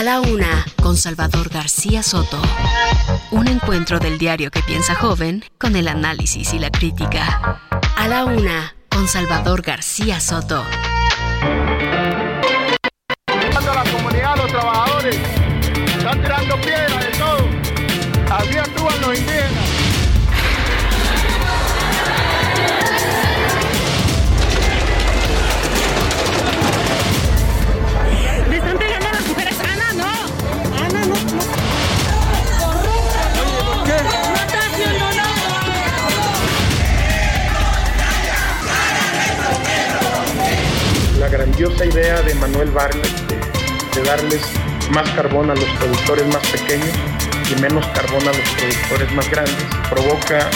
A la una, con Salvador García Soto. Un encuentro del diario que piensa joven con el análisis y la crítica. A la una, con Salvador García Soto. están tirando piedras de todo. Los indígenas. Grandiosa idea de Manuel Barlet de, de darles más carbón a los productores más pequeños y menos carbón a los productores más grandes. Provoca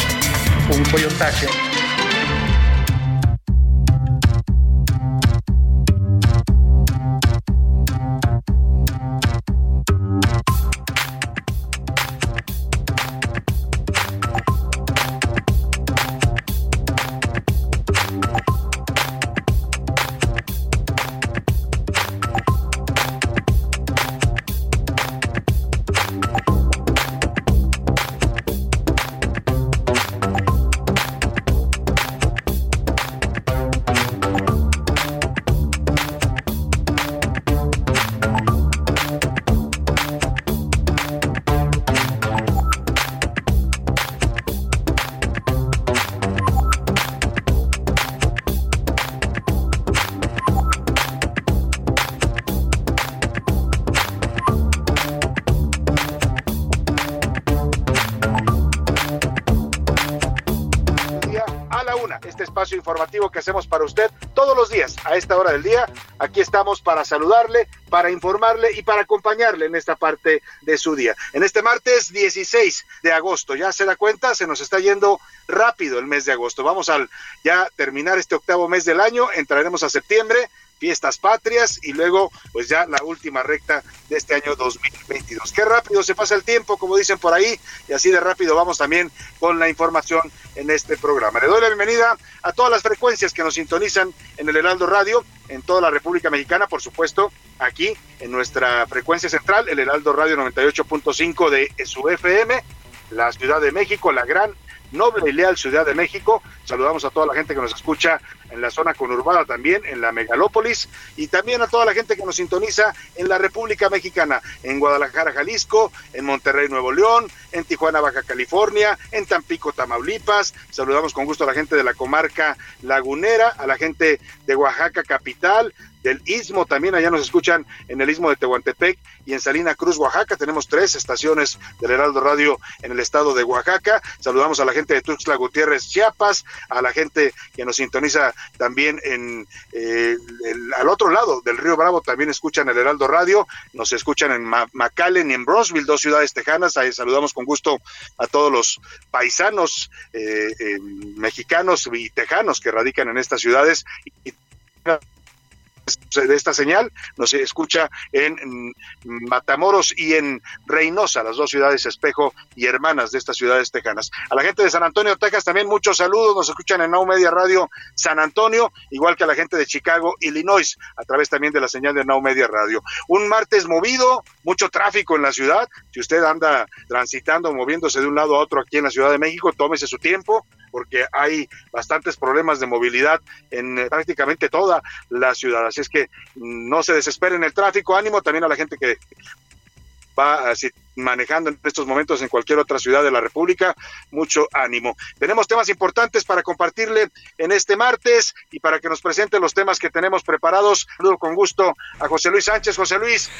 un coyotaje que hacemos para usted todos los días a esta hora del día. Aquí estamos para saludarle, para informarle y para acompañarle en esta parte de su día. En este martes 16 de agosto, ya se da cuenta, se nos está yendo rápido el mes de agosto. Vamos al ya terminar este octavo mes del año, entraremos a septiembre fiestas patrias y luego pues ya la última recta de este año 2022. Qué rápido se pasa el tiempo, como dicen por ahí, y así de rápido vamos también con la información en este programa. Le doy la bienvenida a todas las frecuencias que nos sintonizan en el Heraldo Radio, en toda la República Mexicana, por supuesto, aquí en nuestra frecuencia central, el Heraldo Radio 98.5 de su FM, la Ciudad de México, la gran noble y leal Ciudad de México. Saludamos a toda la gente que nos escucha en la zona conurbada también, en la megalópolis, y también a toda la gente que nos sintoniza en la República Mexicana, en Guadalajara, Jalisco, en Monterrey, Nuevo León, en Tijuana, Baja California, en Tampico, Tamaulipas. Saludamos con gusto a la gente de la comarca lagunera, a la gente de Oaxaca capital, del Istmo, también allá nos escuchan en el Istmo de Tehuantepec y en Salina Cruz, Oaxaca. Tenemos tres estaciones del Heraldo Radio en el estado de Oaxaca. Saludamos a la gente de Tuxtla Gutiérrez, Chiapas, a la gente que nos sintoniza también en eh, al otro lado del Río Bravo, también escuchan el Heraldo Radio, nos escuchan en McAllen y en Bronzeville, dos ciudades tejanas. Saludamos con gusto a todos los paisanos eh, eh, mexicanos y tejanos que radican en estas ciudades. Y, de esta señal nos escucha en Matamoros y en Reynosa, las dos ciudades espejo y hermanas de estas ciudades tejanas. A la gente de San Antonio, Texas, también muchos saludos, nos escuchan en Now Media Radio San Antonio, igual que a la gente de Chicago, Illinois, a través también de la señal de Now Media Radio. Un martes movido, mucho tráfico en la ciudad, si usted anda transitando, moviéndose de un lado a otro aquí en la Ciudad de México, tómese su tiempo, porque hay bastantes problemas de movilidad en eh, prácticamente toda la ciudad. Así es que mm, no se desesperen el tráfico, ánimo también a la gente que va así manejando en estos momentos en cualquier otra ciudad de la República, mucho ánimo. Tenemos temas importantes para compartirle en este martes y para que nos presente los temas que tenemos preparados. Saludo con gusto a José Luis Sánchez. José Luis,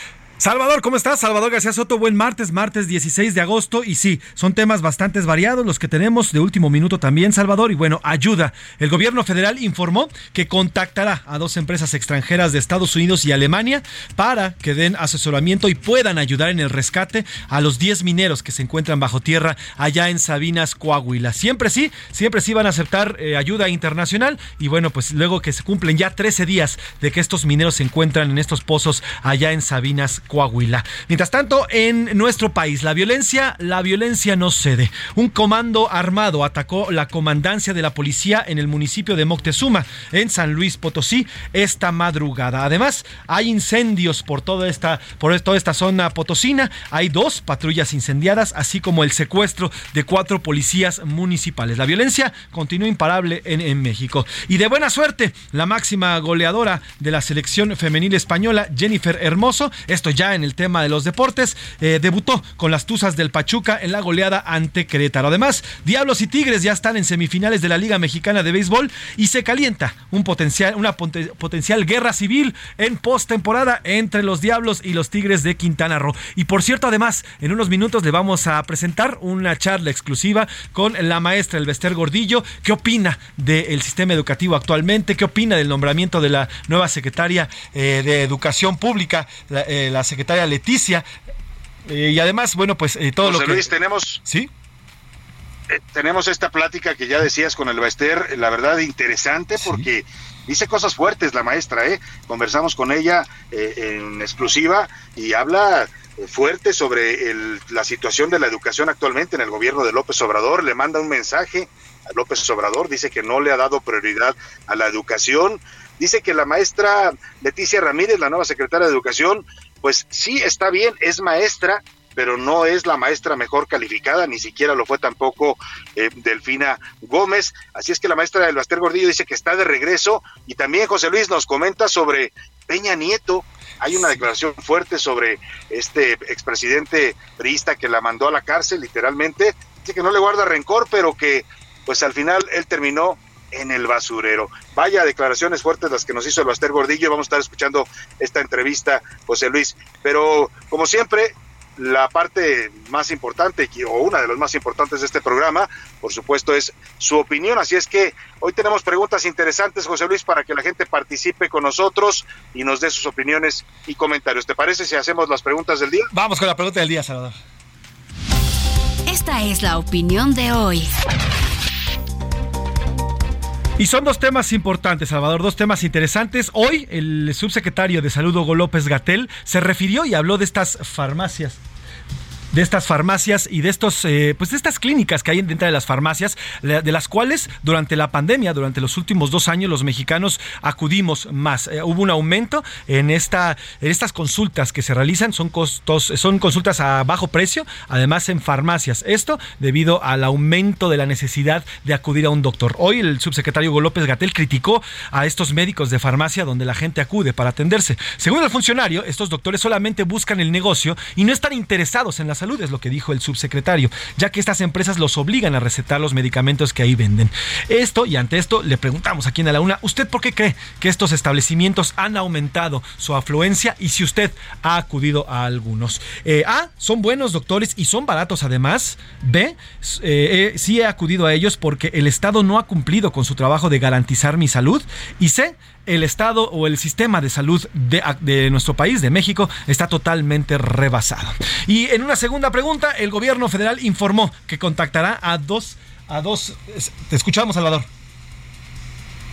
Salvador, ¿cómo estás? Salvador García Soto, buen martes, martes 16 de agosto. Y sí, son temas bastante variados los que tenemos de último minuto también, Salvador. Y bueno, ayuda. El gobierno federal informó que contactará a dos empresas extranjeras de Estados Unidos y Alemania para que den asesoramiento y puedan ayudar en el rescate a los 10 mineros que se encuentran bajo tierra allá en Sabinas, Coahuila. Siempre sí, siempre sí van a aceptar eh, ayuda internacional. Y bueno, pues luego que se cumplen ya 13 días de que estos mineros se encuentran en estos pozos allá en Sabinas, Coahuila Coahuila. Mientras tanto, en nuestro país, la violencia, la violencia no cede. Un comando armado atacó la comandancia de la policía en el municipio de Moctezuma, en San Luis Potosí, esta madrugada. Además, hay incendios por toda esta, por toda esta zona potosina. Hay dos patrullas incendiadas, así como el secuestro de cuatro policías municipales. La violencia continúa imparable en, en México. Y de buena suerte, la máxima goleadora de la selección femenil española, Jennifer Hermoso, esto ya en el tema de los deportes, eh, debutó con las Tuzas del Pachuca en la goleada ante Querétaro. Además, Diablos y Tigres ya están en semifinales de la Liga Mexicana de Béisbol y se calienta un potencial, una potencial guerra civil en postemporada entre los Diablos y los Tigres de Quintana Roo. Y por cierto, además, en unos minutos le vamos a presentar una charla exclusiva con la maestra Elvester Gordillo. ¿Qué opina del sistema educativo actualmente? ¿Qué opina del nombramiento de la nueva secretaria eh, de Educación Pública, la, eh, secretaria Leticia. Eh, y además, bueno, pues eh, todo lo que... Luis, tenemos... Sí. Eh, tenemos esta plática que ya decías con el Baester, la verdad interesante porque dice cosas fuertes la maestra, ¿eh? Conversamos con ella en exclusiva y habla fuerte sobre el, la situación de la educación actualmente en el gobierno de López Obrador, le manda un mensaje a López Obrador, dice que no le ha dado prioridad a la educación, dice que la maestra Leticia Ramírez, la nueva secretaria de Educación, pues sí está bien, es maestra, pero no es la maestra mejor calificada, ni siquiera lo fue tampoco eh, Delfina Gómez. Así es que la maestra del Baster Gordillo dice que está de regreso y también José Luis nos comenta sobre Peña Nieto. Hay una declaración fuerte sobre este expresidente priista que la mandó a la cárcel, literalmente. Dice que no le guarda rencor, pero que pues al final él terminó en el basurero. Vaya declaraciones fuertes las que nos hizo el Baster Gordillo. Vamos a estar escuchando esta entrevista, José Luis. Pero como siempre, la parte más importante o una de las más importantes de este programa, por supuesto, es su opinión. Así es que hoy tenemos preguntas interesantes, José Luis, para que la gente participe con nosotros y nos dé sus opiniones y comentarios. ¿Te parece si hacemos las preguntas del día? Vamos con la pregunta del día, Salvador. Esta es la opinión de hoy. Y son dos temas importantes, Salvador, dos temas interesantes. Hoy el subsecretario de Salud, Hugo López Gatel, se refirió y habló de estas farmacias de estas farmacias y de estos, eh, pues de estas clínicas que hay dentro de las farmacias, de las cuales durante la pandemia, durante los últimos dos años, los mexicanos acudimos más. Eh, hubo un aumento en esta, en estas consultas que se realizan, son costos, son consultas a bajo precio, además en farmacias. Esto debido al aumento de la necesidad de acudir a un doctor. Hoy el subsecretario Hugo Gatel criticó a estos médicos de farmacia donde la gente acude para atenderse. Según el funcionario, estos doctores solamente buscan el negocio y no están interesados en la salud, es lo que dijo el subsecretario, ya que estas empresas los obligan a recetar los medicamentos que ahí venden. Esto, y ante esto, le preguntamos aquí en la Una, ¿usted por qué cree que estos establecimientos han aumentado su afluencia y si usted ha acudido a algunos? Eh, a, son buenos doctores y son baratos además. B, eh, eh, sí he acudido a ellos porque el Estado no ha cumplido con su trabajo de garantizar mi salud. Y C, el Estado o el sistema de salud de, nuestro país, de México, está totalmente rebasado. Y en una segunda pregunta, el gobierno federal informó que contactará a dos, a dos. Te escuchamos, Salvador.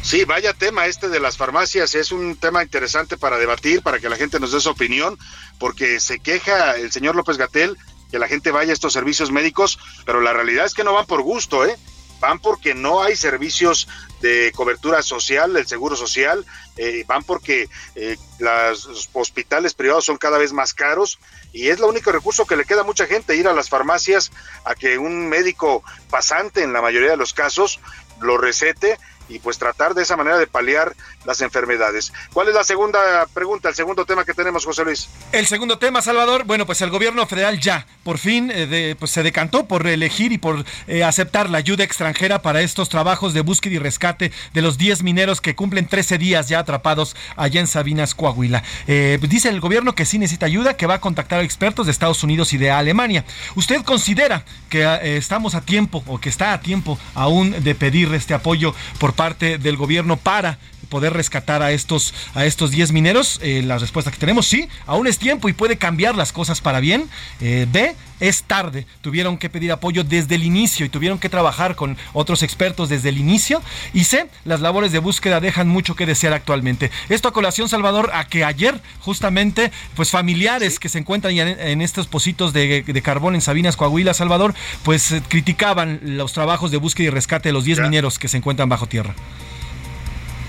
Sí, vaya tema este de las farmacias, es un tema interesante para debatir, para que la gente nos dé su opinión, porque se queja el señor López Gatel que la gente vaya a estos servicios médicos, pero la realidad es que no van por gusto, ¿eh? van porque no hay servicios de cobertura social, el seguro social, eh, van porque eh, los hospitales privados son cada vez más caros y es el único recurso que le queda a mucha gente, ir a las farmacias a que un médico pasante en la mayoría de los casos lo recete y pues tratar de esa manera de paliar las enfermedades. ¿Cuál es la segunda pregunta, el segundo tema que tenemos, José Luis? El segundo tema, Salvador, bueno, pues el gobierno federal ya, por fin, eh, pues se decantó por elegir y por eh, aceptar la ayuda extranjera para estos trabajos de búsqueda y rescate de los 10 mineros que cumplen 13 días ya atrapados allá en Sabinas, Coahuila. Eh, dice el gobierno que sí necesita ayuda, que va a contactar a expertos de Estados Unidos y de Alemania. ¿Usted considera que estamos a tiempo o que está a tiempo aún de pedir este apoyo por parte del gobierno para poder rescatar a estos a estos 10 mineros? Eh, la respuesta que tenemos, sí, aún es tiempo y puede cambiar las cosas para bien. Eh, B, es tarde. Tuvieron que pedir apoyo desde el inicio y tuvieron que trabajar con otros expertos desde el inicio. Y C, las labores de búsqueda dejan mucho que desear actualmente. Esto a colación, Salvador, a que ayer justamente, pues familiares que se encuentran en, en estos pocitos de, carbón en Sabinas, Coahuila, Salvador, pues eh, criticaban los trabajos de búsqueda y rescate de los 10 mineros que se encuentran bajo tierra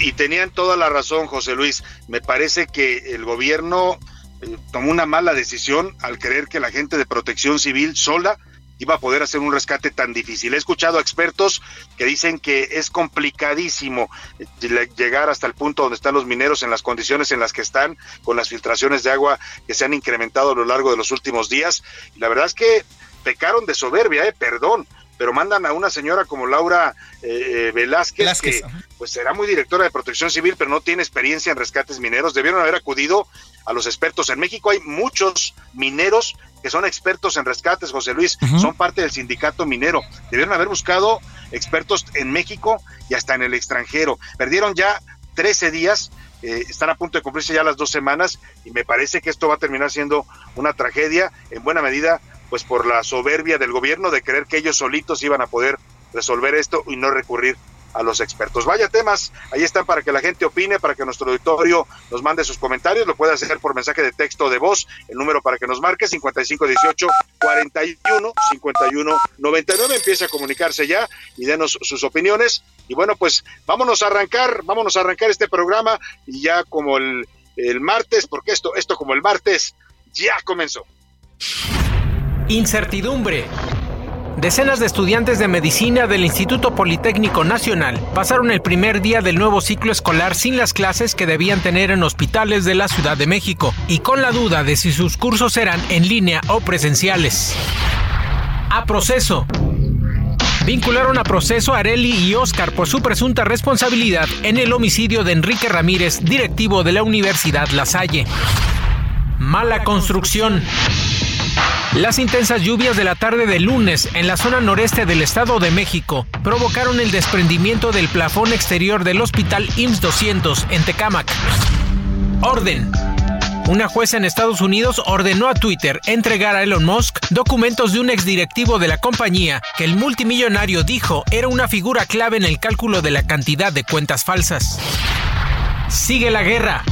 y tenían toda la razón, José Luis. Me parece que el gobierno eh, tomó una mala decisión al creer que la gente de protección civil sola iba a poder hacer un rescate tan difícil. He escuchado a expertos que dicen que es complicadísimo eh, llegar hasta el punto donde están los mineros en las condiciones en las que están, con las filtraciones de agua que se han incrementado a lo largo de los últimos días. Y la verdad es que pecaron de soberbia, eh, perdón, pero mandan a una señora como Laura eh, eh, Velázquez, que pues será muy directora de protección civil, pero no tiene experiencia en rescates mineros. Debieron haber acudido a los expertos. En México hay muchos mineros que son expertos en rescates, José Luis, son parte del sindicato minero. Debieron haber buscado expertos en México y hasta en el extranjero. Perdieron ya 13 días, eh, están a punto de cumplirse ya las dos semanas y me parece que esto va a terminar siendo una tragedia en buena medida pues por la soberbia del gobierno de creer que ellos solitos iban a poder resolver esto y no recurrir a los expertos. Vaya temas, ahí están para que la gente opine, para que nuestro auditorio nos mande sus comentarios, lo puede hacer por mensaje de texto o de voz, el número para que nos marque 5518 41 51 99, empiece a comunicarse ya y denos sus opiniones y bueno, pues vámonos a arrancar, vámonos a arrancar este programa y ya como el, el martes, porque esto esto como el martes ya comenzó. Incertidumbre. Decenas de estudiantes de medicina del Instituto Politécnico Nacional pasaron el primer día del nuevo ciclo escolar sin las clases que debían tener en hospitales de la Ciudad de México y con la duda de si sus cursos eran en línea o presenciales. A proceso. Vincularon a proceso a Areli y Oscar por su presunta responsabilidad en el homicidio de Enrique Ramírez, directivo de la Universidad La Salle. Mala construcción. Las intensas lluvias de la tarde de lunes en la zona noreste del Estado de México provocaron el desprendimiento del plafón exterior del Hospital IMSS 200 en Tecámac. Orden. Una jueza en Estados Unidos ordenó a Twitter entregar a Elon Musk documentos de un exdirectivo de la compañía que el multimillonario dijo era una figura clave en el cálculo de la cantidad de cuentas falsas. Sigue la guerra.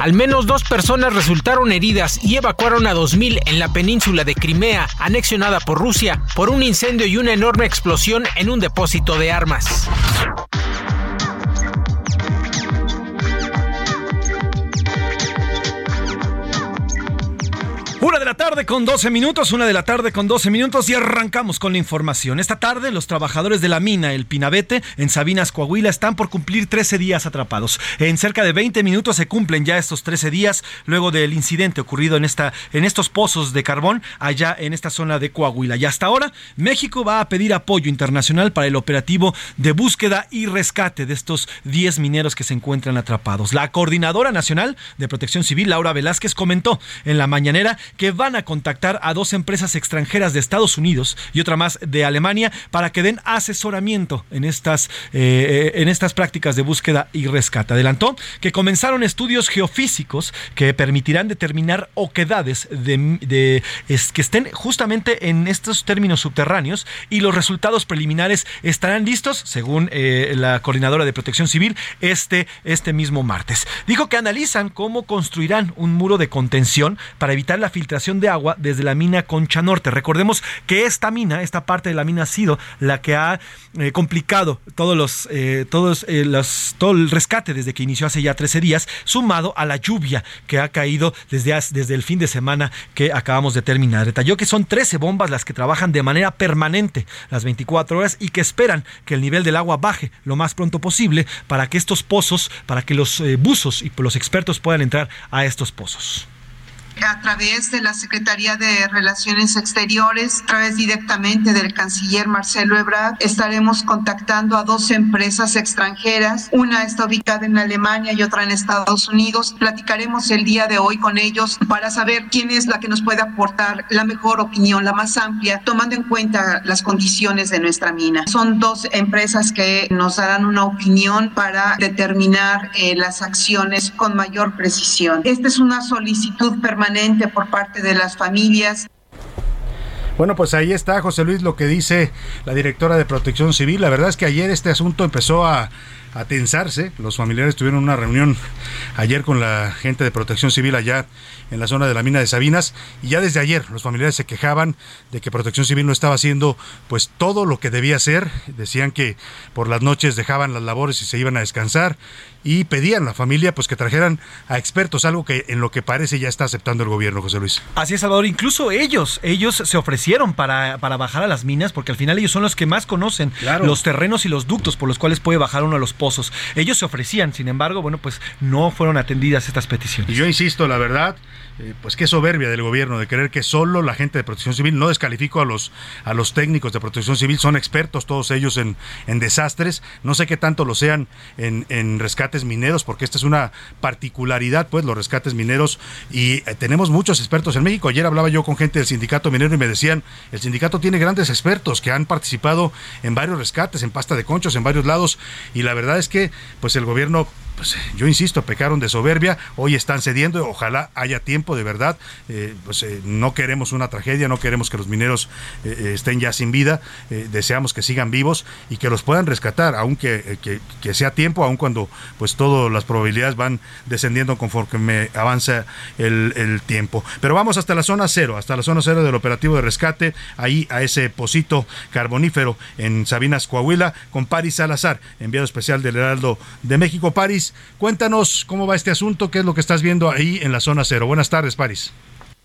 Al menos dos personas resultaron heridas y evacuaron a 2.000 en la península de Crimea, anexionada por Rusia, por un incendio y una enorme explosión en un depósito de armas. Una de la tarde con 12 minutos, una de la tarde con 12 minutos y arrancamos con la información. Esta tarde los trabajadores de la mina El Pinabete en Sabinas, Coahuila están por cumplir 13 días atrapados. En cerca de 20 minutos se cumplen ya estos 13 días luego del incidente ocurrido en, esta, en estos pozos de carbón allá en esta zona de Coahuila. Y hasta ahora México va a pedir apoyo internacional para el operativo de búsqueda y rescate de estos 10 mineros que se encuentran atrapados. La coordinadora nacional de protección civil, Laura Velázquez, comentó en la mañanera que van a contactar a dos empresas extranjeras de Estados Unidos y otra más de Alemania para que den asesoramiento en estas, eh, en estas prácticas de búsqueda y rescate. Adelantó que comenzaron estudios geofísicos que permitirán determinar oquedades de, que estén justamente en estos términos subterráneos y los resultados preliminares estarán listos, según eh, la coordinadora de protección civil, este, este mismo martes. Dijo que analizan cómo construirán un muro de contención para evitar la filtración extracción de agua desde la mina Concha Norte. Recordemos que esta mina, esta parte de la mina ha sido la que ha eh, complicado todos los, eh, todos, eh, los, todo el rescate desde que inició hace ya 13 días, sumado a la lluvia que ha caído desde, desde el fin de semana que acabamos de terminar. Detalló que son 13 bombas las que trabajan de manera permanente las 24 horas y que esperan que el nivel del agua baje lo más pronto posible para que estos pozos, para que los buzos y los expertos puedan entrar a estos pozos a través de la Secretaría de Relaciones Exteriores, a través directamente del canciller Marcelo Ebrard, estaremos contactando a dos empresas extranjeras. Una está ubicada en Alemania y otra en Estados Unidos. Platicaremos el día de hoy con ellos para saber quién es la que nos puede aportar la mejor opinión, la más amplia, tomando en cuenta las condiciones de nuestra mina. Son dos empresas que nos darán una opinión para determinar eh, las acciones con mayor precisión. Esta es una solicitud permanente por parte de las familias. Bueno, pues ahí está, José Luis, lo que dice la directora de Protección Civil. La verdad es que ayer este asunto empezó a, a tensarse. Los familiares tuvieron una reunión ayer con la gente de Protección Civil allá en la zona de la mina de Sabinas y ya desde ayer los familiares se quejaban de que Protección Civil no estaba haciendo pues todo lo que debía hacer. Decían que por las noches dejaban las labores y se iban a descansar y pedían a la familia pues que trajeran a expertos, algo que en lo que parece ya está aceptando el gobierno, José Luis. Así es, Salvador. Incluso ellos, ellos se ofrecieron para, para bajar a las minas, porque al final ellos son los que más conocen los terrenos y los ductos por los cuales puede bajar uno a los pozos. Ellos se ofrecían, sin embargo, bueno, pues no fueron atendidas estas peticiones. Y yo insisto, la verdad, eh, pues qué soberbia del gobierno de querer que solo la gente de protección civil, no descalifico a los, a los técnicos de protección civil, son expertos todos ellos en, en desastres, no sé qué tanto lo sean en, en rescates mineros, porque esta es una particularidad, pues los rescates mineros, y eh, tenemos muchos expertos en México. Ayer hablaba yo con gente del sindicato minero y me decían, el sindicato tiene grandes expertos que han participado en varios rescates, en pasta de conchos, en varios lados, y la verdad es que pues el gobierno pues yo insisto, pecaron de soberbia, hoy están cediendo, ojalá haya tiempo de verdad, eh, pues eh, no queremos una tragedia, no queremos que los mineros eh, estén ya sin vida, deseamos que sigan vivos y que los puedan rescatar, aunque que, sea tiempo, aun cuando pues todas las probabilidades van descendiendo conforme avanza el, el, tiempo. Pero vamos hasta la zona cero, hasta la zona cero del operativo de rescate, ahí a ese pocito carbonífero en Sabinas, Coahuila, con Paris Salazar, enviado especial del Heraldo de México. Paris, Cuéntanos cómo va este asunto, qué es lo que estás viendo ahí en la zona cero. Buenas tardes, París.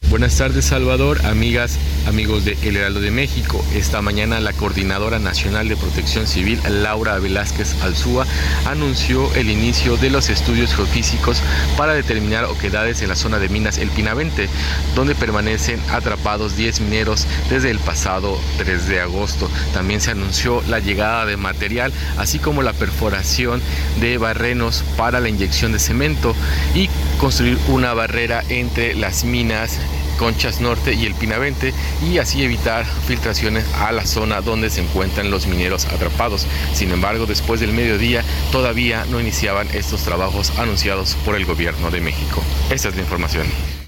Buenas tardes Salvador, amigas, amigos de El Heraldo de México. Esta mañana la Coordinadora Nacional de Protección Civil, Laura Velázquez Alzúa, anunció el inicio de los estudios geofísicos para determinar oquedades en la zona de minas El Pinavente, donde permanecen atrapados 10 mineros desde el pasado 3 de agosto. También se anunció la llegada de material, así como la perforación de barrenos para la inyección de cemento y construir una barrera entre las minas Conchas Norte y el Pinavente y así evitar filtraciones a la zona donde se encuentran los mineros atrapados. Sin embargo, después del mediodía todavía no iniciaban estos trabajos anunciados por el gobierno de México. Esta es la información.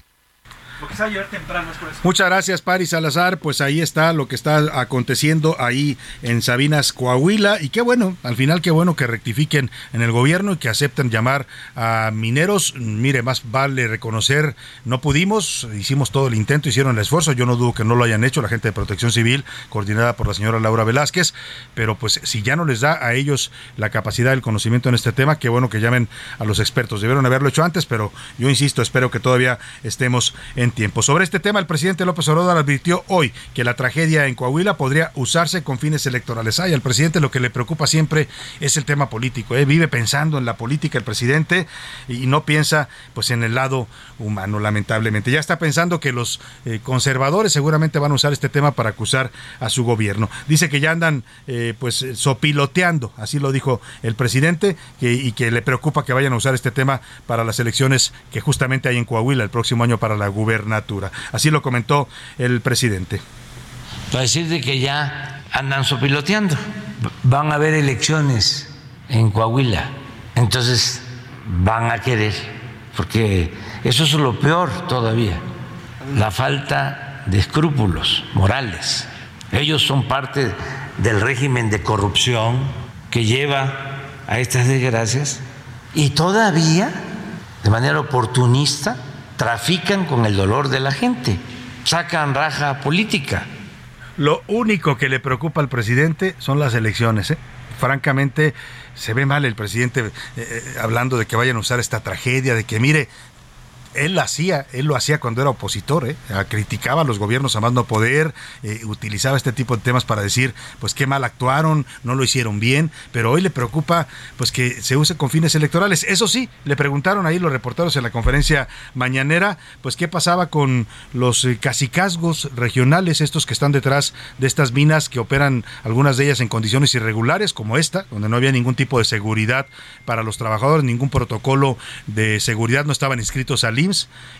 Muchas gracias, Paris Salazar. Pues ahí está lo que está aconteciendo ahí en Sabinas, Coahuila. Y qué bueno, al final qué bueno que rectifiquen en el gobierno y que acepten llamar a mineros. Mire, más vale reconocer, no pudimos, hicimos todo el intento, hicieron el esfuerzo. Yo no dudo que no lo hayan hecho la gente de Protección Civil, coordinada por la señora Laura Velázquez. Pero pues si ya no les da a ellos la capacidad, el conocimiento en este tema, qué bueno que llamen a los expertos. Debieron haberlo hecho antes, pero yo insisto, espero que todavía estemos en tiempo. Sobre este tema, el presidente López Obrador advirtió hoy que la tragedia en Coahuila podría usarse con fines electorales. Ay, al presidente lo que le preocupa siempre es el tema político. ¿eh? Vive pensando en la política el presidente y no piensa pues en el lado humano, lamentablemente. Ya está pensando que los eh, conservadores seguramente van a usar este tema para acusar a su gobierno. Dice que ya andan eh, pues sopiloteando, así lo dijo el presidente, y que le preocupa que vayan a usar este tema para las elecciones que justamente hay en Coahuila el próximo año para la gubernatura natura. Así lo comentó el presidente. Para decir de que ya andan sopiloteando. Van a haber elecciones en Coahuila. Entonces van a querer, porque eso es lo peor todavía, la falta de escrúpulos morales. Ellos son parte del régimen de corrupción que lleva a estas desgracias y todavía, de manera oportunista, trafican con el dolor de la gente. sacan raja política. Lo único que le preocupa al presidente son las elecciones. ¿eh? Francamente, se ve mal el presidente eh, eh, hablando de que vayan a usar esta tragedia, de que mire, él lo hacía, él lo hacía cuando era opositor, ¿eh? Ah, criticaba a los gobiernos a más no poder, eh, utilizaba este tipo de temas para decir, pues qué mal actuaron, no lo hicieron bien, pero hoy le preocupa pues que se use con fines electorales. Eso sí, le preguntaron ahí los reporteros en la conferencia mañanera, pues qué pasaba con los eh, casicazgos regionales, estos que están detrás de estas minas que operan algunas de ellas en condiciones irregulares, como esta, donde no había ningún tipo de seguridad para los trabajadores, ningún protocolo de seguridad, no estaban inscritos al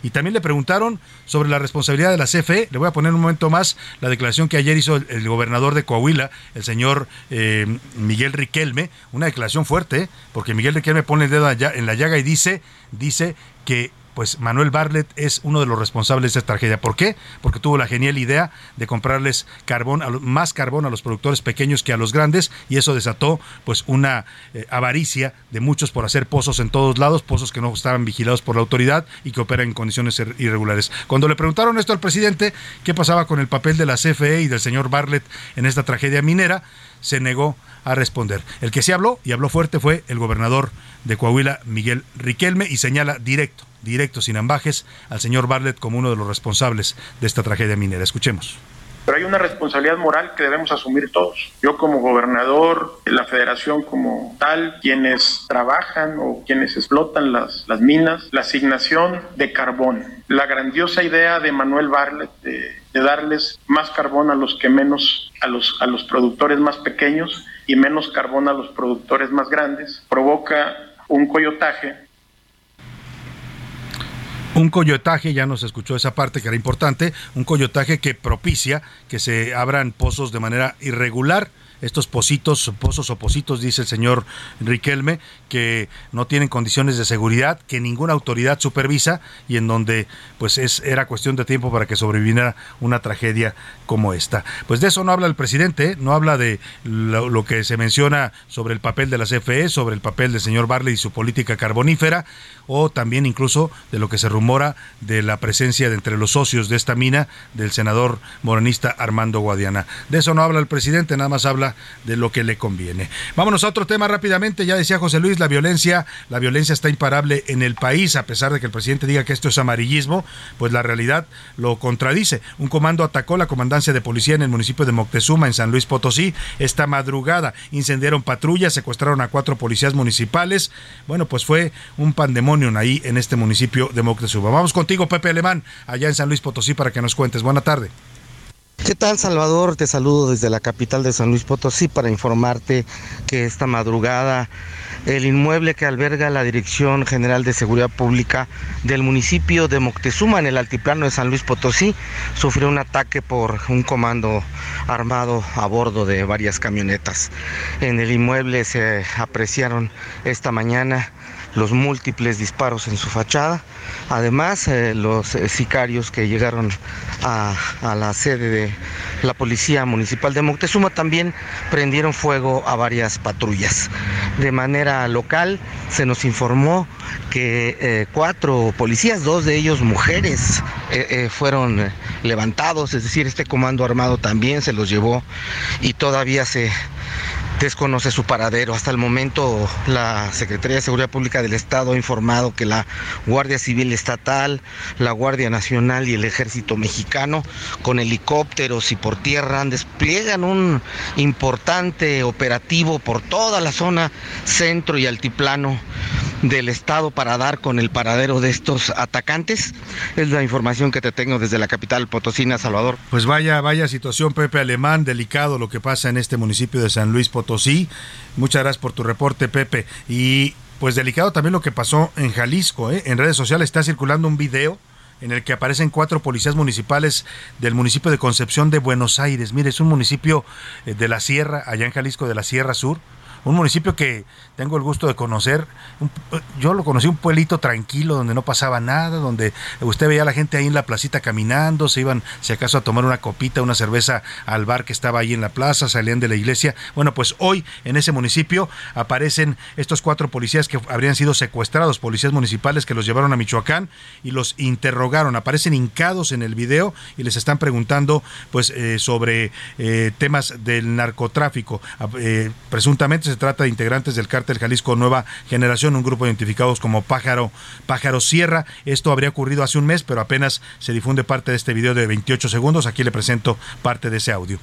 y también le preguntaron sobre la responsabilidad de la CFE. Le voy a poner un momento más la declaración que ayer hizo el, gobernador de Coahuila, el señor eh, Miguel Riquelme, una declaración fuerte, porque Miguel Riquelme pone el dedo en la llaga y dice, dice que pues Manuel Barlet es uno de los responsables de esta tragedia. ¿Por qué? Porque tuvo la genial idea de comprarles carbón, más carbón a los productores pequeños que a los grandes y eso desató pues una eh, avaricia de muchos por hacer pozos en todos lados, pozos que no estaban vigilados por la autoridad y que operan en condiciones irregulares. Cuando le preguntaron esto al presidente, ¿qué pasaba con el papel de la CFE y del señor Barlet en esta tragedia minera? Se negó a responder. El que se habló y habló fuerte fue el gobernador de Coahuila, Miguel Riquelme, y señala directo directo, sin ambajes, al señor Bartlett como uno de los responsables de esta tragedia minera. Escuchemos. Pero hay una responsabilidad moral que debemos asumir todos. Yo como gobernador, la federación como tal, quienes trabajan o quienes explotan las, las minas, la asignación de carbón, la grandiosa idea de Manuel Bartlett de, de darles más carbón a los que menos, a los, a los productores más pequeños y menos carbón a los productores más grandes, provoca un coyotaje un coyotaje, ya nos escuchó esa parte que era importante, un coyotaje que propicia que se abran pozos de manera irregular. Estos positos, pozos o positos, dice el señor Riquelme, que no tienen condiciones de seguridad, que ninguna autoridad supervisa y en donde pues es, era cuestión de tiempo para que sobreviviera una tragedia como esta. Pues de eso no habla el presidente, no habla de lo, que se menciona sobre el papel de la CFE, sobre el papel del señor Barley y su política carbonífera, o también incluso de lo que se rumora de la presencia de entre los socios de esta mina del senador morenista Armando Guadiana. De eso no habla el presidente, nada más habla de lo que le conviene. Vámonos a otro tema rápidamente. Ya decía José Luis, la violencia, la violencia está imparable en el país, a pesar de que el presidente diga que esto es amarillismo, pues la realidad lo contradice. Un comando atacó la comandancia de policía en el municipio de Moctezuma, en San Luis Potosí, esta madrugada. Incendiaron patrullas, secuestraron a cuatro policías municipales. Bueno, pues fue un pandemonio ahí en este municipio de Moctezuma. Vamos contigo, Pepe Alemán, allá en San Luis Potosí, para que nos cuentes. Buena tarde. ¿Qué tal Salvador? Te saludo desde la capital de San Luis Potosí para informarte que esta madrugada el inmueble que alberga la Dirección General de Seguridad Pública del municipio de Moctezuma en el altiplano de San Luis Potosí sufrió un ataque por un comando armado a bordo de varias camionetas. En el inmueble se apreciaron esta mañana los múltiples disparos en su fachada. Además, eh, los eh, sicarios que llegaron a, la sede de la Policía Municipal de Moctezuma también prendieron fuego a varias patrullas. De manera local se nos informó que eh, cuatro policías, dos de ellos mujeres, fueron levantados, es decir, este comando armado también se los llevó y todavía se desconoce su paradero. Hasta el momento la Secretaría de Seguridad Pública del Estado ha informado que la Guardia Civil Estatal, la Guardia Nacional y el Ejército Mexicano con helicópteros y por tierra despliegan un importante operativo por toda la zona centro y altiplano del Estado para dar con el paradero de estos atacantes. Es la información que te tengo desde la capital potosina, Salvador. Pues vaya, vaya situación, Pepe Alemán, delicado lo que pasa en este municipio de San Luis Potosí. Muchas gracias por tu reporte, Pepe. Y pues delicado también lo que pasó en Jalisco. ¿eh? En redes sociales está circulando un video en el que aparecen cuatro policías municipales del municipio de Concepción de Buenos Aires. Mire, es un municipio eh, de la Sierra, allá en Jalisco, de la Sierra Sur un municipio que tengo el gusto de conocer. yo lo conocí un pueblito tranquilo donde no pasaba nada, donde usted veía a la gente ahí en la placita caminando, se iban si acaso a tomar una copita, una cerveza al bar que estaba ahí en la plaza, salían de la iglesia. Bueno, pues hoy en ese municipio aparecen estos cuatro policías que habrían sido secuestrados, policías municipales que los llevaron a Michoacán y los interrogaron. Aparecen hincados en el video y les están preguntando pues eh, sobre eh, temas del narcotráfico. Eh, presuntamente se trata de integrantes del cártel Jalisco Nueva Generación, un grupo identificados como Pájaro, Pájaro Sierra. Esto habría ocurrido hace un mes, pero apenas se difunde parte de este video de 28 segundos. Aquí le presento parte de ese audio.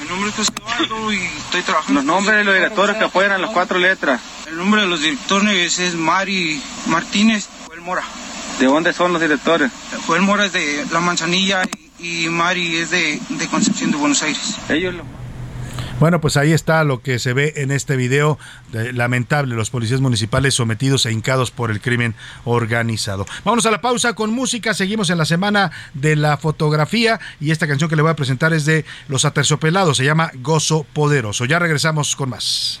Mi nombre es Eduardo y estoy trabajando. Los nombres de los directores que apoyan las cuatro letras. El nombre de los directores es Mari Martínez, Joel Mora. ¿De dónde son los directores? Joel Mora es de La Manzanilla y, Mari es de, de Concepción de Buenos Aires. Ellos lo bueno, pues ahí está lo que se ve en este video lamentable, los policías municipales sometidos e hincados por el crimen organizado. Vámonos a la pausa con música, seguimos en la semana de la fotografía y esta canción que le voy a presentar es de Los Aterciopelados, se llama Gozo Poderoso. Ya regresamos con más.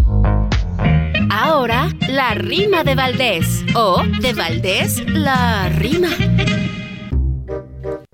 Ahora, la rima de Valdés. O, de Valdés, la rima.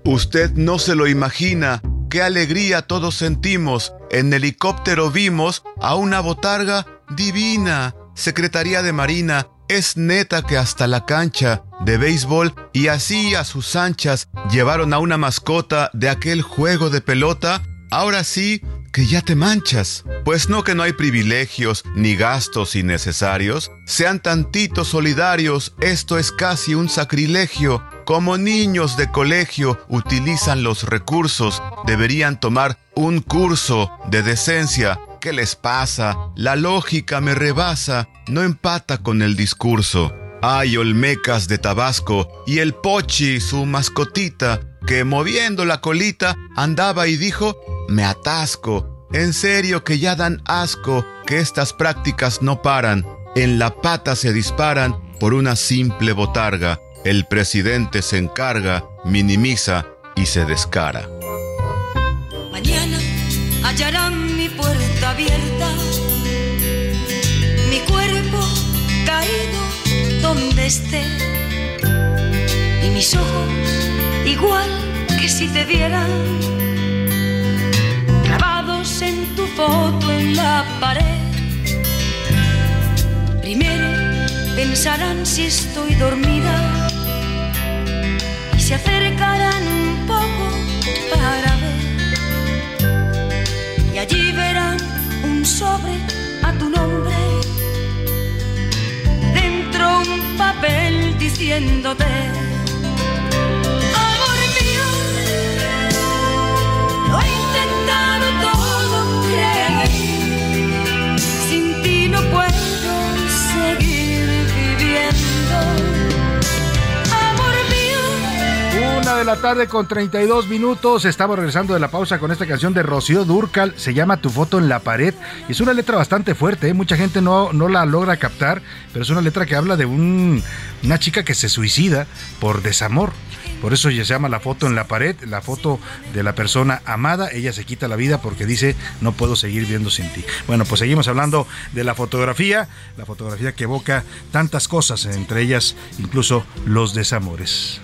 Usted no se lo imagina. Qué alegría todos sentimos. En helicóptero vimos a una botarga divina. Secretaría de Marina. Es neta que hasta la cancha de béisbol y así a sus anchas llevaron a una mascota de aquel juego de pelota. Ahora sí, que ya te manchas. Pues no que no hay privilegios ni gastos innecesarios. Sean tantitos solidarios, esto es casi un sacrilegio. Como niños de colegio utilizan los recursos, deberían tomar un curso de decencia. ¿Qué les pasa? La lógica me rebasa, no empata con el discurso. Hay olmecas de Tabasco y el Pochi, su mascotita, que moviendo la colita andaba y dijo, me atasco. En serio que ya dan asco, que estas prácticas no paran. En la pata se disparan por una simple botarga. El presidente se encarga, minimiza y se descara. Mañana hallarán mi puerta abierta, mi cuerpo caído donde esté y mis ojos igual que si te vieran foto en la pared. Primero pensarán si estoy dormida y se acercarán un poco para ver. Y allí verán un sobre a tu nombre, dentro un papel diciéndote de la tarde con 32 minutos. Estamos regresando de la pausa con esta canción de Rocío Durcal. Se llama Tu foto en la pared. Y es una letra bastante fuerte. ¿eh? Mucha gente no, no la logra captar. Pero es una letra que habla de un, una chica que se suicida por desamor. Por eso se llama la foto en la pared, la foto de la persona amada. Ella se quita la vida porque dice, no puedo seguir viendo sin ti. Bueno, pues seguimos hablando de la fotografía, la fotografía que evoca tantas cosas, entre ellas incluso los desamores.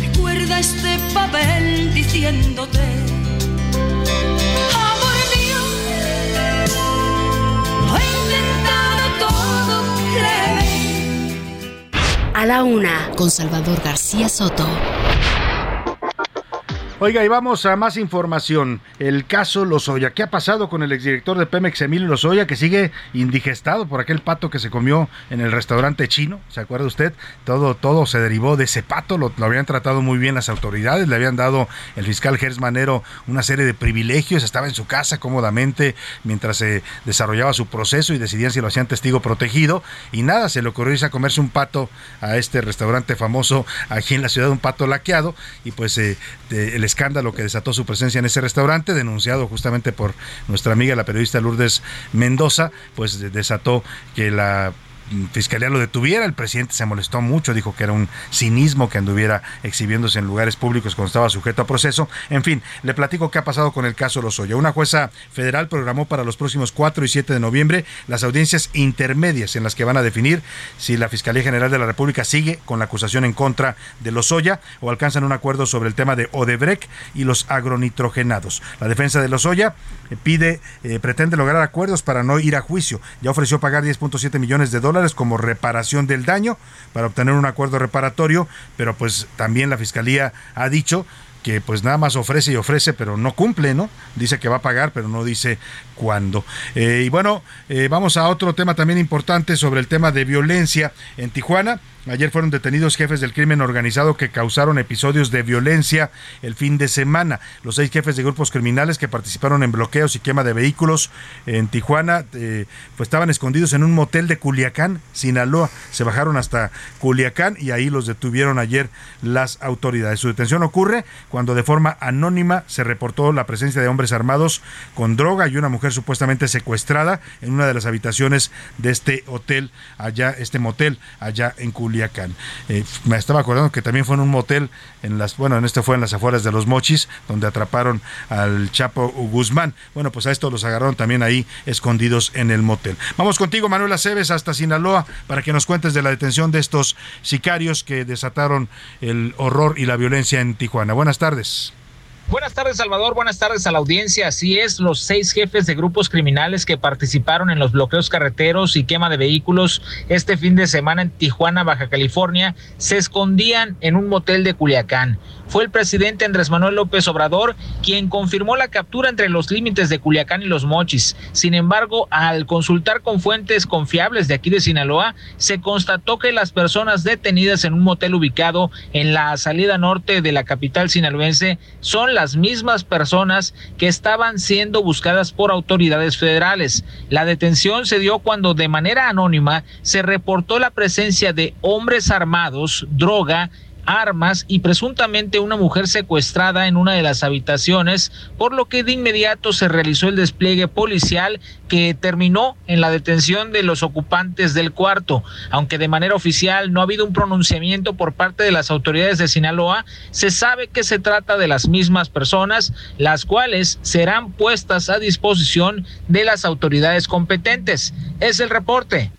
Recuerda este papel diciéndote, amor mío, lo he intentado todo, créeme. A la una, con Salvador García Soto. Oiga, y vamos a más información. El caso Lozoya. ¿Qué ha pasado con el exdirector de Pemex, Emilio Lozoya, que sigue indigestado por aquel pato que se comió en el restaurante chino? ¿Se acuerda usted? Todo, todo se derivó de ese pato. Lo, habían tratado muy bien las autoridades. Le habían dado el fiscal Gers Manero una serie de privilegios. Estaba en su casa cómodamente mientras se desarrollaba su proceso y decidían si lo hacían testigo protegido. Y nada, se le ocurrió irse a comerse un pato a este restaurante famoso aquí en la ciudad, un pato laqueado. Y pues eh, de- escándalo que desató su presencia en ese restaurante, denunciado justamente por nuestra amiga la periodista Lourdes Mendoza, pues de- desató que la Fiscalía lo detuviera, el presidente se molestó mucho, dijo que era un cinismo que anduviera exhibiéndose en lugares públicos cuando estaba sujeto a proceso. En fin, le platico qué ha pasado con el caso Lozoya. Una jueza federal programó para los próximos 4 y 7 de noviembre las audiencias intermedias en las que van a definir si la Fiscalía General de la República sigue con la acusación en contra de Lozoya o alcanzan un acuerdo sobre el tema de Odebrecht y los agronitrogenados. La defensa de Lozoya eh, pide, eh, pretende lograr acuerdos para no ir a juicio. Ya ofreció pagar 10.7 millones de dólares como reparación del daño para obtener un acuerdo reparatorio, pero pues también la Fiscalía ha dicho que pues nada más ofrece y ofrece, pero no cumple, ¿no? Dice que va a pagar, pero no dice cuándo. Eh, y bueno, eh, vamos a otro tema también importante sobre el tema de violencia en Tijuana. Ayer fueron detenidos jefes del crimen organizado que causaron episodios de violencia el fin de semana. Los seis jefes de grupos criminales que participaron en bloqueos y quema de vehículos en Tijuana, eh, pues estaban escondidos en un motel de Culiacán, Sinaloa. Se bajaron hasta Culiacán y ahí los detuvieron ayer las autoridades. Su detención ocurre cuando de forma anónima se reportó la presencia de hombres armados con droga y una mujer supuestamente secuestrada en una de las habitaciones de este hotel allá, este motel allá en Culiacán. Eh, me estaba acordando que también fue en un motel en las, bueno, en este fue en las afueras de los Mochis, donde atraparon al Chapo Guzmán. Bueno, pues a estos los agarraron también ahí escondidos en el motel. Vamos contigo, Manuel Aceves, hasta Sinaloa, para que nos cuentes de la detención de estos sicarios que desataron el horror y la violencia en Tijuana. Buenas tardes. Buenas tardes, Salvador. Buenas tardes a la audiencia. Así es, los seis jefes de grupos criminales que participaron en los bloqueos carreteros y quema de vehículos este fin de semana en Tijuana, Baja California, se escondían en un motel de Culiacán. Fue el presidente Andrés Manuel López Obrador quien confirmó la captura entre los límites de Culiacán y los Mochis. Sin embargo, al consultar con fuentes confiables de aquí de Sinaloa, se constató que las personas detenidas en un motel ubicado en la salida norte de la capital sinaloense son las mismas personas que estaban siendo buscadas por autoridades federales. La detención se dio cuando de manera anónima se reportó la presencia de hombres armados, droga, armas y presuntamente una mujer secuestrada en una de las habitaciones, por lo que de inmediato se realizó el despliegue policial que terminó en la detención de los ocupantes del cuarto. Aunque de manera oficial no ha habido un pronunciamiento por parte de las autoridades de Sinaloa, se sabe que se trata de las mismas personas, las cuales serán puestas a disposición de las autoridades competentes. Es el reporte.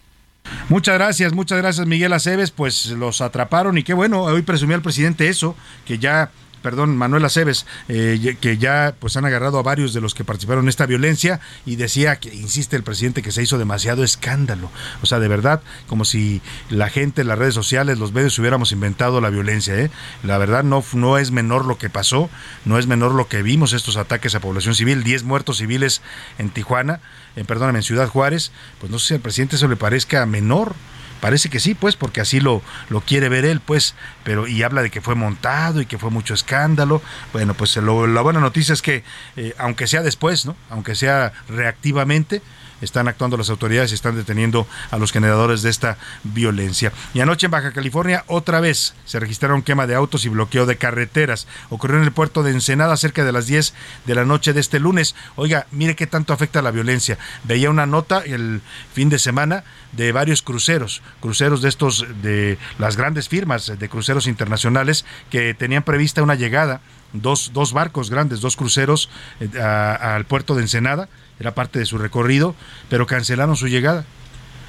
Muchas gracias, muchas gracias Miguel Aceves, pues los atraparon y qué bueno, hoy presumió el presidente eso, que ya perdón, Manuel Aceves, eh, que ya pues han agarrado a varios de los que participaron en esta violencia y decía que, insiste el presidente, que se hizo demasiado escándalo. O sea, de verdad, como si la gente, las redes sociales, los medios hubiéramos inventado la violencia. ¿eh? La verdad no, no es menor lo que pasó, no es menor lo que vimos, estos ataques a población civil, 10 muertos civiles en Tijuana, eh, perdóname, en Ciudad Juárez, pues no sé si al presidente eso le parezca menor. Parece que sí, pues, porque así lo, lo quiere ver él, pues, pero y habla de que fue montado y que fue mucho escándalo. Bueno, pues lo, la buena noticia es que, eh, aunque sea después, ¿no? Aunque sea reactivamente, están actuando las autoridades y están deteniendo a los generadores de esta violencia. Y anoche en Baja California otra vez se registraron quema de autos y bloqueo de carreteras. Ocurrió en el puerto de Ensenada cerca de las 10 de la noche de este lunes. Oiga, mire qué tanto afecta la violencia. Veía una nota el fin de semana de varios cruceros, cruceros de estos de las grandes firmas de cruceros internacionales que tenían prevista una llegada Dos, dos, barcos grandes, dos cruceros eh, al puerto de Ensenada, era parte de su recorrido, pero cancelaron su llegada.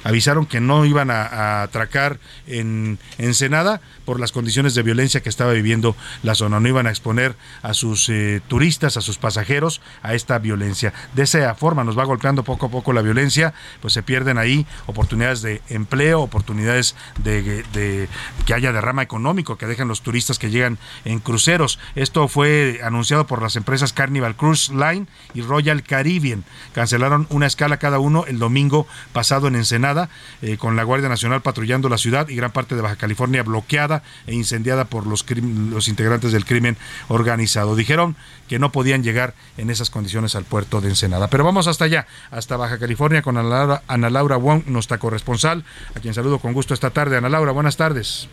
Avisaron que no iban a, atracar en Ensenada por las condiciones de violencia que estaba viviendo la zona. No iban a exponer a sus eh, turistas, a sus pasajeros a esta violencia. De esa forma nos va golpeando poco a poco la violencia, pues se pierden ahí oportunidades de empleo, oportunidades de, de que haya derrama económico, que dejen los turistas que llegan en cruceros. Esto fue anunciado por las empresas Carnival Cruise Line y Royal Caribbean. Cancelaron una escala cada uno el domingo pasado en Ensenada, eh, con la Guardia Nacional patrullando la ciudad y gran parte de Baja California bloqueada e incendiada por los, los integrantes del crimen organizado. Dijeron que no podían llegar en esas condiciones al puerto de Ensenada. Pero vamos hasta allá, hasta Baja California con Ana Laura, Ana Laura Wong, nuestra corresponsal, a quien saludo con gusto esta tarde. Ana Laura, buenas tardes.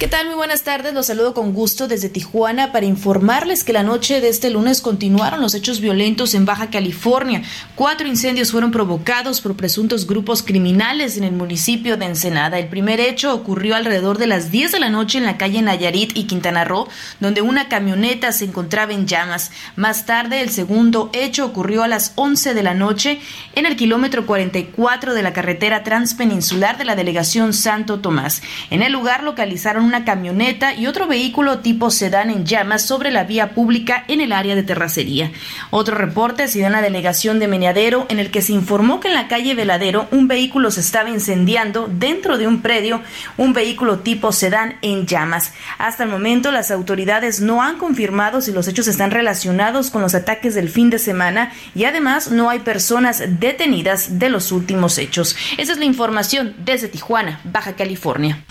¿Qué tal? Muy buenas tardes. Los saludo con gusto desde Tijuana para informarles que la noche de este lunes continuaron los hechos violentos en Baja California. Cuatro incendios fueron provocados por presuntos grupos criminales en el municipio de Ensenada. El primer hecho ocurrió alrededor de las 10 de la noche en la calle Nayarit y Quintana Roo, donde una camioneta se encontraba en llamas. Más tarde, el segundo hecho ocurrió a las 11 de la noche en el kilómetro 44 de la carretera transpeninsular de la delegación Santo Tomás. En el lugar localizaron una camioneta y otro vehículo tipo sedán en llamas sobre la vía pública en el área de terracería. Otro reporte se dio en la delegación de Meneadero en el que se informó que en la calle Veladero un vehículo se estaba incendiando dentro de un predio, un vehículo tipo sedán en llamas. Hasta el momento las autoridades no han confirmado si los hechos están relacionados con los ataques del fin de semana y además no hay personas detenidas de los últimos hechos. Esa es la información desde Tijuana, Baja California.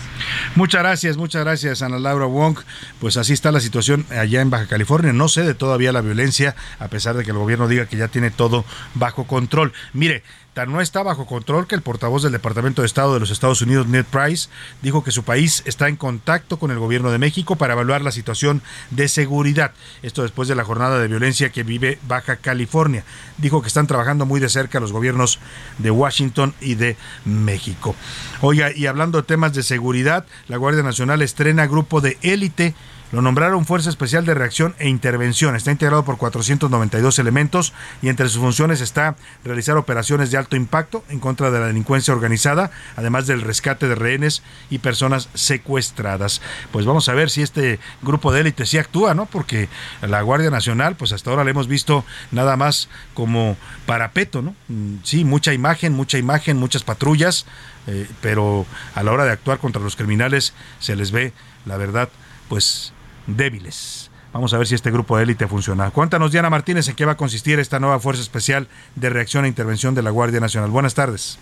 Muchas gracias, gracias Ana Laura Wong. Pues así está la situación allá en Baja California. No cede todavía la violencia, a pesar de que el gobierno diga que ya tiene todo bajo control. Mire, no está bajo control que el portavoz del Departamento de Estado de los Estados Unidos, Ned Price, dijo que su país está en contacto con el gobierno de México para evaluar la situación de seguridad. Esto después de la jornada de violencia que vive Baja California. Dijo que están trabajando muy de cerca los gobiernos de Washington y de México. Oiga, y hablando de temas de seguridad, la Guardia Nacional estrena grupo de élite lo nombraron Fuerza Especial de Reacción e Intervención. Está integrado por 492 elementos y entre sus funciones está realizar operaciones de alto impacto en contra de la delincuencia organizada, además del rescate de rehenes y personas secuestradas. Pues vamos a ver si este grupo de élite sí actúa, ¿no? Porque la Guardia Nacional, pues hasta ahora la hemos visto nada más como parapeto, ¿no? Mm, sí, mucha imagen, mucha imagen, muchas patrullas, eh, pero a la hora de actuar contra los criminales se les ve, la verdad, pues débiles. Vamos a ver si este grupo de élite funciona. Cuéntanos, Diana Martínez, en qué va a consistir esta nueva Fuerza Especial de Reacción e Intervención de la Guardia Nacional. Buenas tardes.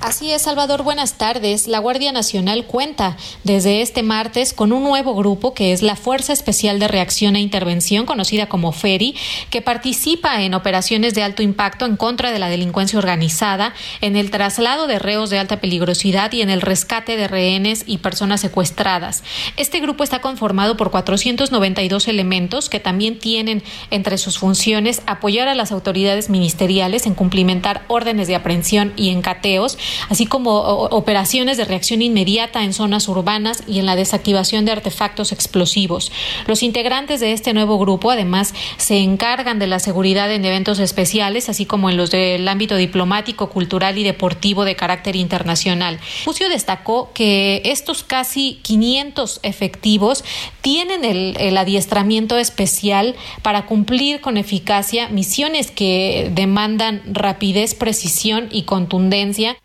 Así es, Salvador, buenas tardes. La Guardia Nacional cuenta desde este martes con un nuevo grupo que es la Fuerza Especial de Reacción e Intervención, conocida como FERI, que participa en operaciones de alto impacto en contra de la delincuencia organizada, en el traslado de reos de alta peligrosidad y en el rescate de rehenes y personas secuestradas. Este grupo está conformado por 492 elementos que también tienen entre sus funciones apoyar a las autoridades ministeriales en cumplimentar órdenes de aprehensión y encateos así como operaciones de reacción inmediata en zonas urbanas y en la desactivación de artefactos explosivos. Los integrantes de este nuevo grupo además se encargan de la seguridad en eventos especiales, así como en los del ámbito diplomático, cultural y deportivo de carácter internacional. Pucio destacó que estos casi 500 efectivos tienen el adiestramiento especial para cumplir con eficacia misiones que demandan rapidez, precisión y contundencia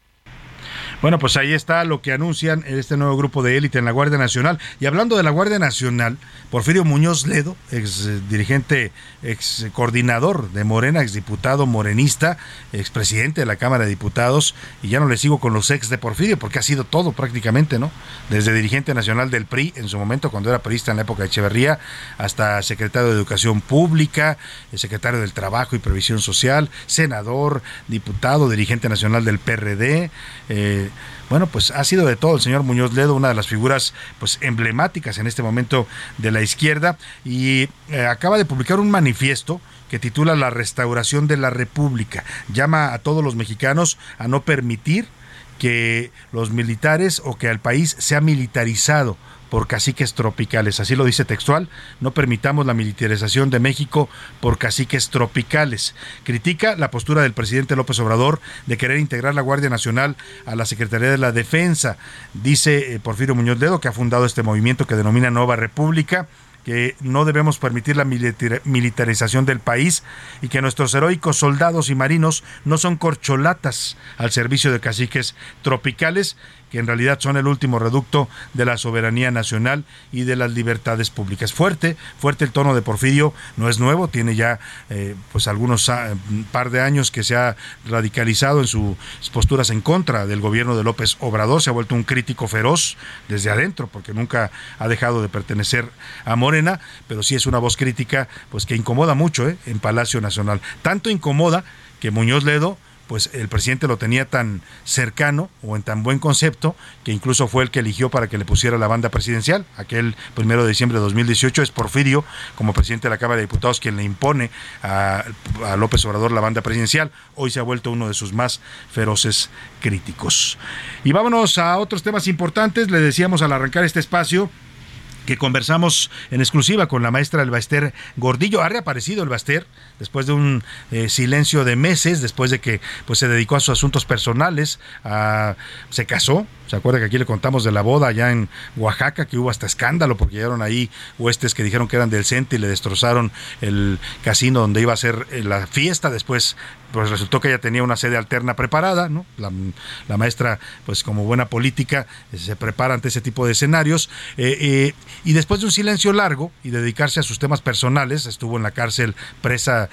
bueno, pues ahí está lo que anuncian este nuevo grupo de élite en la Guardia Nacional. Y hablando de la Guardia Nacional, Porfirio Muñoz Ledo, ex eh, dirigente, ex coordinador de Morena, ex diputado morenista, ex presidente de la Cámara de Diputados, y ya no le sigo con los ex de Porfirio, porque ha sido todo prácticamente, ¿no? Desde dirigente nacional del PRI en su momento, cuando era priista en la época de Echeverría, hasta secretario de Educación Pública, secretario del Trabajo y Previsión Social, senador, diputado, dirigente nacional del PRD, eh, bueno, pues ha sido de todo el señor Muñoz Ledo, una de las figuras pues emblemáticas en este momento de la izquierda y eh, acaba de publicar un manifiesto que titula La restauración de la República. Llama a todos los mexicanos a no permitir que los militares o que el país sea militarizado por caciques tropicales. Así lo dice textual, no permitamos la militarización de México por caciques tropicales. Critica la postura del presidente López Obrador de querer integrar la Guardia Nacional a la Secretaría de la Defensa. Dice eh, Porfirio Muñoz Ledo, que ha fundado este movimiento que denomina Nueva República que no debemos permitir la militarización del país y que nuestros heroicos soldados y marinos no son corcholatas al servicio de caciques tropicales que en realidad son el último reducto de la soberanía nacional y de las libertades públicas. Fuerte, fuerte el tono de Porfirio, no es nuevo, tiene ya eh, pues algunos ah, par de años que se ha radicalizado en sus posturas en contra del gobierno de López Obrador, se ha vuelto un crítico feroz desde adentro, porque nunca ha dejado de pertenecer a Morena, pero sí es una voz crítica pues que incomoda mucho ¿eh? en Palacio Nacional. Tanto incomoda que Muñoz Ledo pues el presidente lo tenía tan cercano o en tan buen concepto que incluso fue el que eligió para que le pusiera la banda presidencial. Aquel primero de diciembre de 2018 es Porfirio, como presidente de la Cámara de Diputados, quien le impone a, a López Obrador la banda presidencial. Hoy se ha vuelto uno de sus más feroces críticos. Y vámonos a otros temas importantes. Le decíamos al arrancar este espacio que conversamos en exclusiva con la maestra El Baester Gordillo. Ha reaparecido el Baester después de un eh, silencio de meses, después de que pues, se dedicó a sus asuntos personales, se casó. ¿Se acuerda que aquí le contamos de la boda allá en Oaxaca, que hubo hasta escándalo porque llegaron ahí huestes que dijeron que eran del CENTE y le destrozaron el casino donde iba a ser eh, la fiesta. Después pues resultó que ella tenía una sede alterna preparada, ¿no? La, maestra, pues como buena política, eh, se prepara ante ese tipo de escenarios. Eh, eh, y después de un silencio largo y dedicarse a sus temas personales, estuvo en la cárcel presa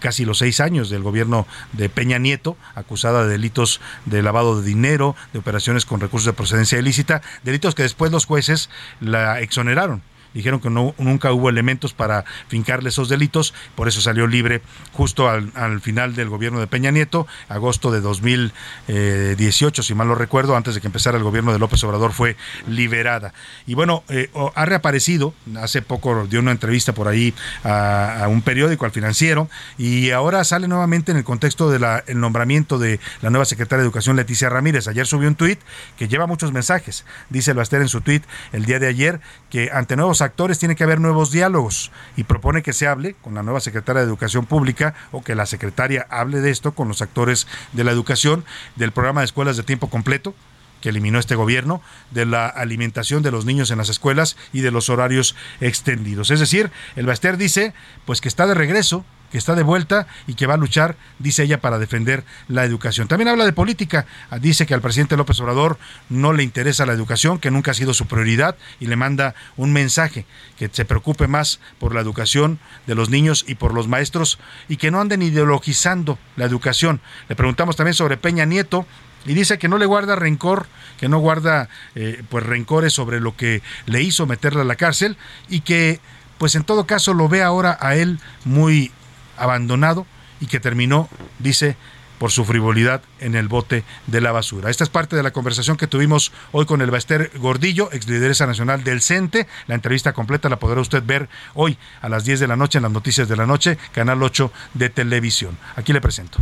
casi los seis años del gobierno de Peña Nieto, acusada de delitos de lavado de dinero, de operaciones con recursos de procedencia ilícita, delitos que después los jueces la exoneraron dijeron que no, nunca hubo elementos para fincarle esos delitos, por eso salió libre justo al, final del gobierno de Peña Nieto, agosto de 2018, si mal no recuerdo, antes de que empezara el gobierno de López Obrador fue liberada. Y bueno, eh, ha reaparecido, hace poco dio una entrevista por ahí a, un periódico, al financiero, y ahora sale nuevamente en el contexto del nombramiento de la nueva secretaria de Educación, Leticia Ramírez. Ayer subió un tuit que lleva muchos mensajes. Dice Baster en su tuit el día de ayer que ante nuevos actores tiene que haber nuevos diálogos y propone que se hable con la nueva secretaria de Educación Pública o que la secretaria hable de esto con los actores de la educación, del programa de escuelas de tiempo completo que eliminó este gobierno, de la alimentación de los niños en las escuelas y de los horarios extendidos. Es decir, el Baster dice pues que está de regreso que está de vuelta y que va a luchar, dice ella, para defender la educación. También habla de política, dice que al presidente López Obrador no le interesa la educación, que nunca ha sido su prioridad y le manda un mensaje, que se preocupe más por la educación de los niños y por los maestros y que no anden ideologizando la educación. Le preguntamos también sobre Peña Nieto, y dice que no le guarda rencor, que no guarda eh, pues rencores sobre lo que le hizo meterla a la cárcel y que pues en todo caso lo ve ahora a él muy abandonado y que terminó, dice, por su frivolidad en el bote de la basura. Esta es parte de la conversación que tuvimos hoy con el Baster Gordillo, ex lideresa nacional del CENTE. La entrevista completa la podrá usted ver hoy a las 10 de la noche en las noticias de la noche, Canal 8 de televisión. Aquí le presento.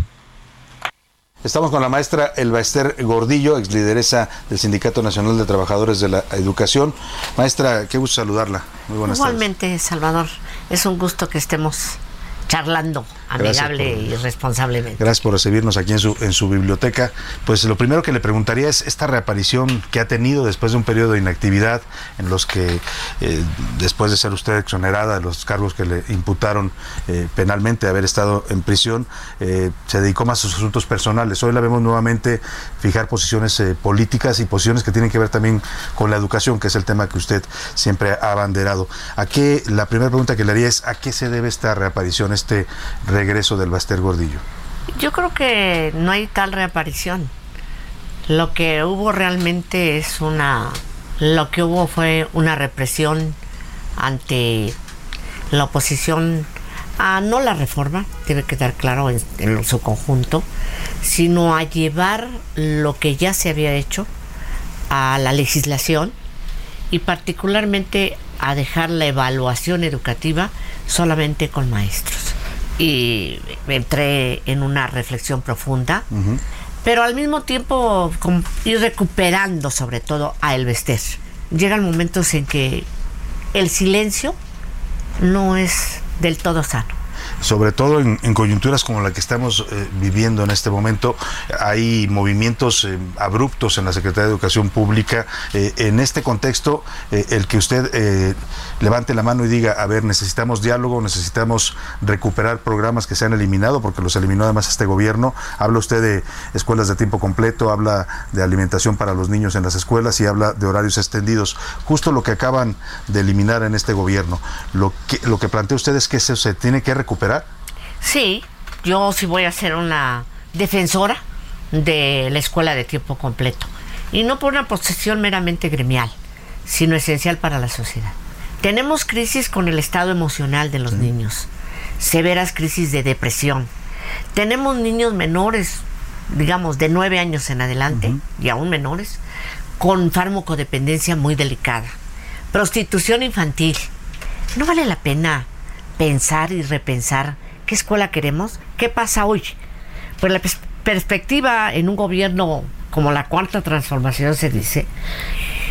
Estamos con la maestra Elbaester Gordillo, ex lideresa del Sindicato Nacional de Trabajadores de la Educación. Maestra, qué gusto saludarla. Muy buenas Igualmente, Salvador, es un gusto que estemos charlando amigable y responsablemente. Gracias por recibirnos aquí en su, en su biblioteca. Pues lo primero que le preguntaría es esta reaparición que ha tenido después de un periodo de inactividad en los que, eh, después de ser usted exonerada de los cargos que le imputaron eh, penalmente, de haber estado en prisión, eh, se dedicó más a sus asuntos personales. Hoy la vemos nuevamente fijar posiciones políticas y posiciones que tienen que ver también con la educación, que es el tema que usted siempre ha abanderado. ¿A qué, la primera pregunta que le haría es, ¿a qué se debe esta reaparición, este regreso del Baster Gordillo? Yo creo que no hay tal reaparición. Lo que hubo realmente es una... Lo que hubo fue una represión ante la oposición a no la reforma, debe quedar claro en, en, su conjunto, sino a llevar lo que ya se había hecho a la legislación y particularmente a dejar la evaluación educativa solamente con maestros y entré en una reflexión profunda, pero al mismo tiempo ir recuperando sobre todo a Elvester, llegan momentos en que el silencio no es del todo sano sobre todo en, coyunturas como la que estamos eh, viviendo en este momento, hay movimientos eh, abruptos en la Secretaría de Educación Pública. Eh, en este contexto, el que usted levante la mano y diga, a ver, necesitamos diálogo, necesitamos recuperar programas que se han eliminado, porque los eliminó además este gobierno. Habla usted de escuelas de tiempo completo, habla de alimentación para los niños en las escuelas y habla de horarios extendidos. Justo lo que acaban de eliminar en este gobierno. Lo que, lo que plantea usted es que eso se tiene que recuperar Sí, yo sí voy a ser una defensora de la escuela de tiempo completo. Y no por una posesión meramente gremial, sino esencial para la sociedad. Tenemos crisis con el estado emocional de los niños, severas crisis de depresión. Tenemos niños menores, digamos, de nueve años en adelante, y aún menores, con farmacodependencia muy delicada. Prostitución infantil. No vale la pena pensar y repensar qué escuela queremos, qué pasa hoy. Pues la perspectiva en un gobierno como la cuarta transformación se dice,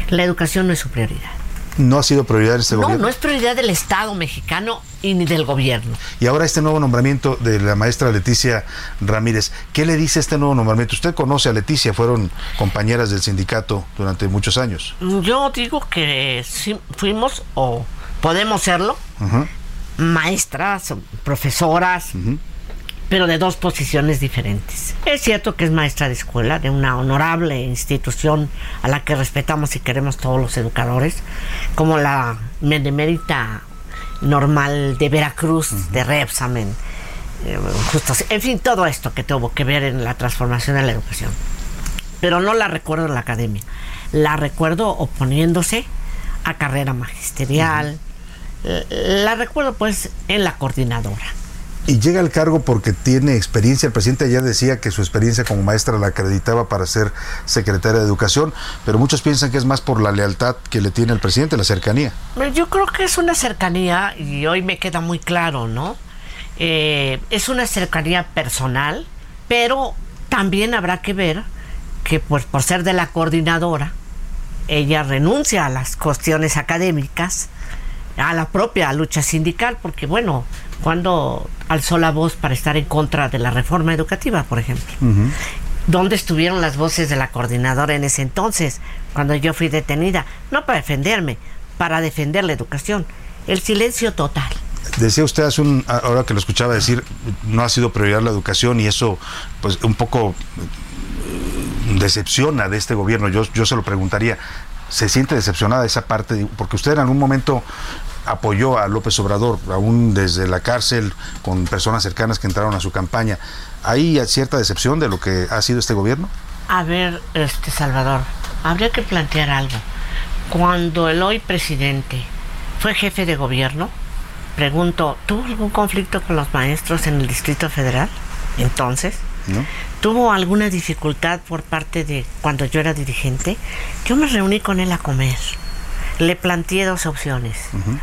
la educación no es su prioridad. No ha sido prioridad este gobierno. No, no es prioridad del Estado mexicano y ni del gobierno. Y ahora este nuevo nombramiento de la maestra Leticia Ramírez, ¿qué le dice este nuevo nombramiento? Usted conoce a Leticia, fueron compañeras del sindicato durante muchos años. Yo digo que sí, fuimos o podemos serlo, maestras, profesoras, pero de dos posiciones diferentes. Es cierto que es maestra de escuela, de una honorable institución a la que respetamos y queremos todos los educadores, como la Benemérita Normal de Veracruz, de Repsamen. Eh, en fin, todo esto que tuvo que ver en la transformación de la educación. Pero no la recuerdo en la academia. La recuerdo oponiéndose a carrera magisterial, la recuerdo pues en la coordinadora. Y llega al cargo porque tiene experiencia. El presidente ayer decía que su experiencia como maestra la acreditaba para ser secretaria de Educación, pero muchos piensan que es más por la lealtad que le tiene el presidente, la cercanía. Yo creo que es una cercanía, y hoy me queda muy claro, ¿no? Eh, es una cercanía personal, pero también habrá que ver que pues por ser de la coordinadora, ella renuncia a las cuestiones académicas a la propia lucha sindical, porque bueno, cuando alzó la voz para estar en contra de la reforma educativa, por ejemplo. ¿Dónde estuvieron las voces de la coordinadora en ese entonces, cuando yo fui detenida? No para defenderme, para defender la educación. El silencio total. Decía usted hace un, ahora que lo escuchaba decir, no ha sido prioridad la educación y eso, pues, un poco eh, decepciona de este gobierno. Yo, yo se lo preguntaría, ¿se siente decepcionada esa parte? Porque usted en algún momento apoyó a López Obrador, aún desde la cárcel, con personas cercanas que entraron a su campaña. ¿Hay cierta decepción de lo que ha sido este gobierno? A ver, este Salvador, habría que plantear algo. Cuando el hoy presidente fue jefe de gobierno, pregunto, ¿tuvo algún conflicto con los maestros en el Distrito Federal? Entonces, ¿tuvo alguna dificultad por parte de cuando yo era dirigente? Yo me reuní con él a comer le planteé dos opciones.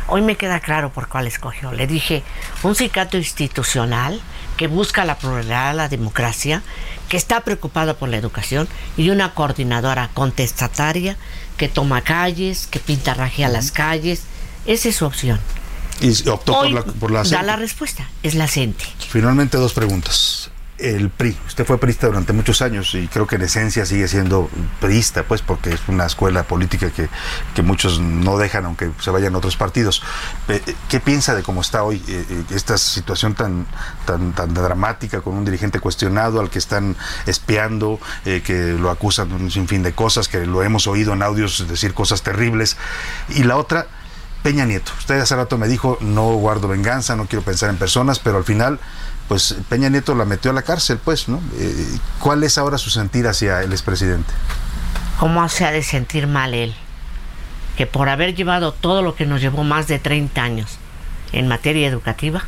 Hoy me queda claro por cuál escogió. Le dije, un sindicato institucional que busca la pluralidad, la democracia, que está preocupado por la educación y una coordinadora contestataria que toma calles, que pinta a las calles. Esa es su opción. Y optó por la, por la Da la respuesta, es la CENTE. Finalmente dos preguntas el PRI. Usted fue priista durante muchos años y creo que en esencia sigue siendo priista, pues porque es una escuela política que, muchos no dejan aunque se vayan a otros partidos. ¿Qué piensa de cómo está hoy eh, eh, esta situación tan, tan, tan dramática con un dirigente cuestionado al que están espiando, eh, que lo acusan de un sinfín de cosas, que lo hemos oído en audios decir cosas terribles? Y la otra... Peña Nieto, usted hace rato me dijo, no guardo venganza, no quiero pensar en personas, pero al final pues Peña Nieto la metió a la cárcel, pues, ¿no? Eh, ¿Cuál es ahora su sentir hacia el expresidente? ¿Cómo se ha de sentir mal él? Que por haber llevado todo lo que nos llevó más de 30 años en materia educativa,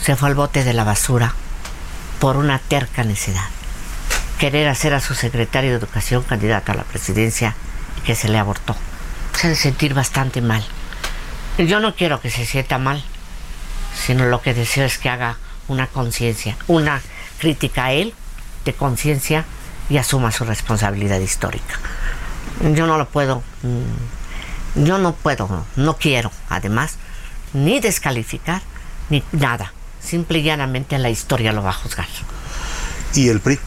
se fue al bote de la basura por una terca necesidad. Querer hacer a su secretario de Educación candidato a la presidencia que se le abortó. Se ha de sentir bastante mal. Yo no quiero que se sienta mal, sino lo que deseo es que haga una conciencia, una crítica a él de conciencia y asuma su responsabilidad histórica. Yo no lo puedo mm, Yo no puedo, no quiero, además, ni descalificar, ni nada. Simple y llanamente la historia lo va a juzgar. ¿Y el PRI?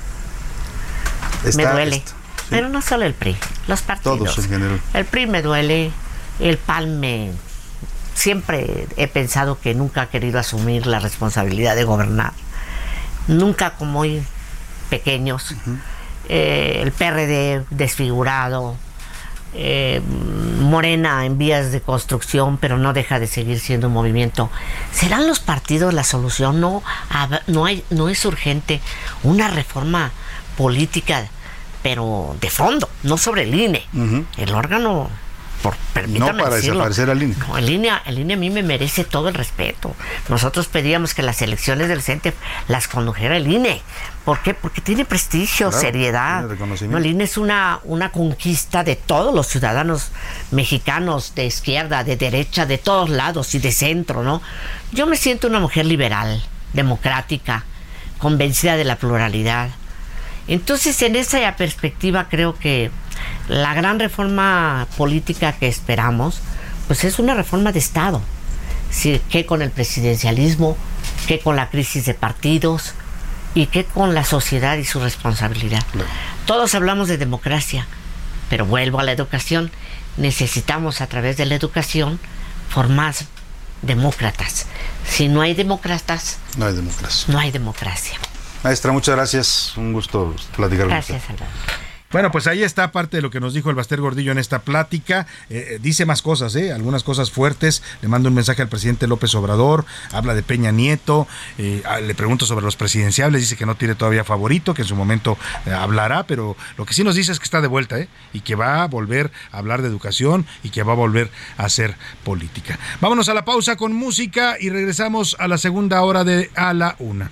me duele. Pero no solo el PRI, los partidos. Todos en general. El PRI me duele, el PAN me... Siempre he pensado que nunca ha querido asumir la responsabilidad de gobernar. Nunca como muy pequeños. Eh, el PRD desfigurado, eh, Morena en vías de construcción, pero no deja de seguir siendo un movimiento. ¿Serán los partidos la solución? No, no, hay, no es urgente una reforma política, pero de fondo, no sobre el INE. El órgano por, permítame no para desaparecer al INE. el INE. El INE a mí me merece todo el respeto. Nosotros pedíamos que las elecciones del CENTE las condujera el INE. ¿Por qué? Porque tiene prestigio, seriedad. No, el INE es una, una conquista de todos los ciudadanos mexicanos, de izquierda, de derecha, de todos lados y de centro, ¿no? Yo me siento una mujer liberal, democrática, convencida de la pluralidad. Entonces, en esa perspectiva creo que la gran reforma política que esperamos, pues es una reforma de Estado. ¿Qué con el presidencialismo? ¿Qué con la crisis de partidos? ¿Y qué con la sociedad y su responsabilidad? Todos hablamos de democracia, pero vuelvo a la educación. Necesitamos a través de la educación formar demócratas. Si no hay demócratas, no hay democracia. No hay democracia. Maestra, muchas gracias. Un gusto platicar con usted. Gracias, Salvador. Bueno, pues ahí está parte de lo que nos dijo el Baster Gordillo en esta plática. Eh, eh, dice más cosas, ¿eh? algunas cosas fuertes. Le mando un mensaje al presidente López Obrador. Habla de Peña Nieto. Eh, le pregunto sobre los presidenciables. Dice que no tiene todavía favorito, que en su momento hablará. Pero lo que sí nos dice es que está de vuelta ¿eh? y que va a volver a hablar de educación y que va a volver a hacer política. Vámonos a la pausa con música y regresamos a la segunda hora de A la Una.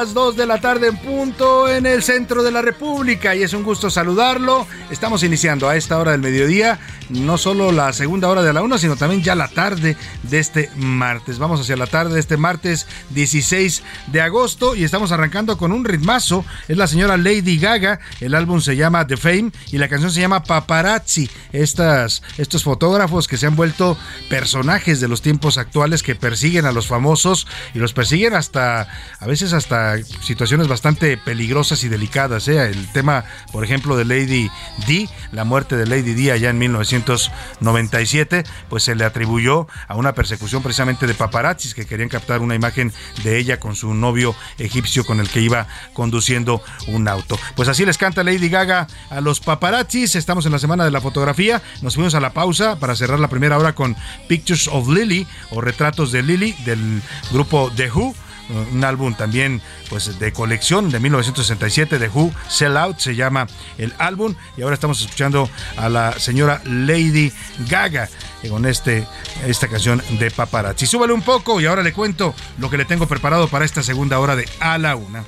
Las 2 de la tarde en punto en el centro de la República y es un gusto saludarlo. Estamos iniciando a esta hora del mediodía, no solo la segunda hora de la una, sino también ya la tarde de este martes. Vamos hacia la tarde de este martes 16 de agosto y estamos arrancando con un ritmazo. Es la señora Lady Gaga, el álbum se llama The Fame y la canción se llama Paparazzi. Estas, estos fotógrafos que se han vuelto personajes de los tiempos actuales que persiguen a los famosos y los persiguen hasta, a veces hasta situaciones bastante peligrosas y delicadas. ¿eh? El tema, por ejemplo, de Lady D, la muerte de Lady D allá en 1997, pues se le atribuyó a una persecución precisamente de paparazzis que querían captar una imagen de ella con su novio egipcio con el que iba conduciendo un auto. Pues así les canta Lady Gaga a los paparazzis. Estamos en la semana de la fotografía. Nos fuimos a la pausa para cerrar la primera hora con Pictures of Lily o Retratos de Lily del grupo The Who un álbum también pues de colección de 1967 de Who, Sell Out se llama el álbum y ahora estamos escuchando a la señora Lady Gaga con este, esta canción de Paparazzi. Súbale un poco y ahora le cuento lo que le tengo preparado para esta segunda hora de A la Una.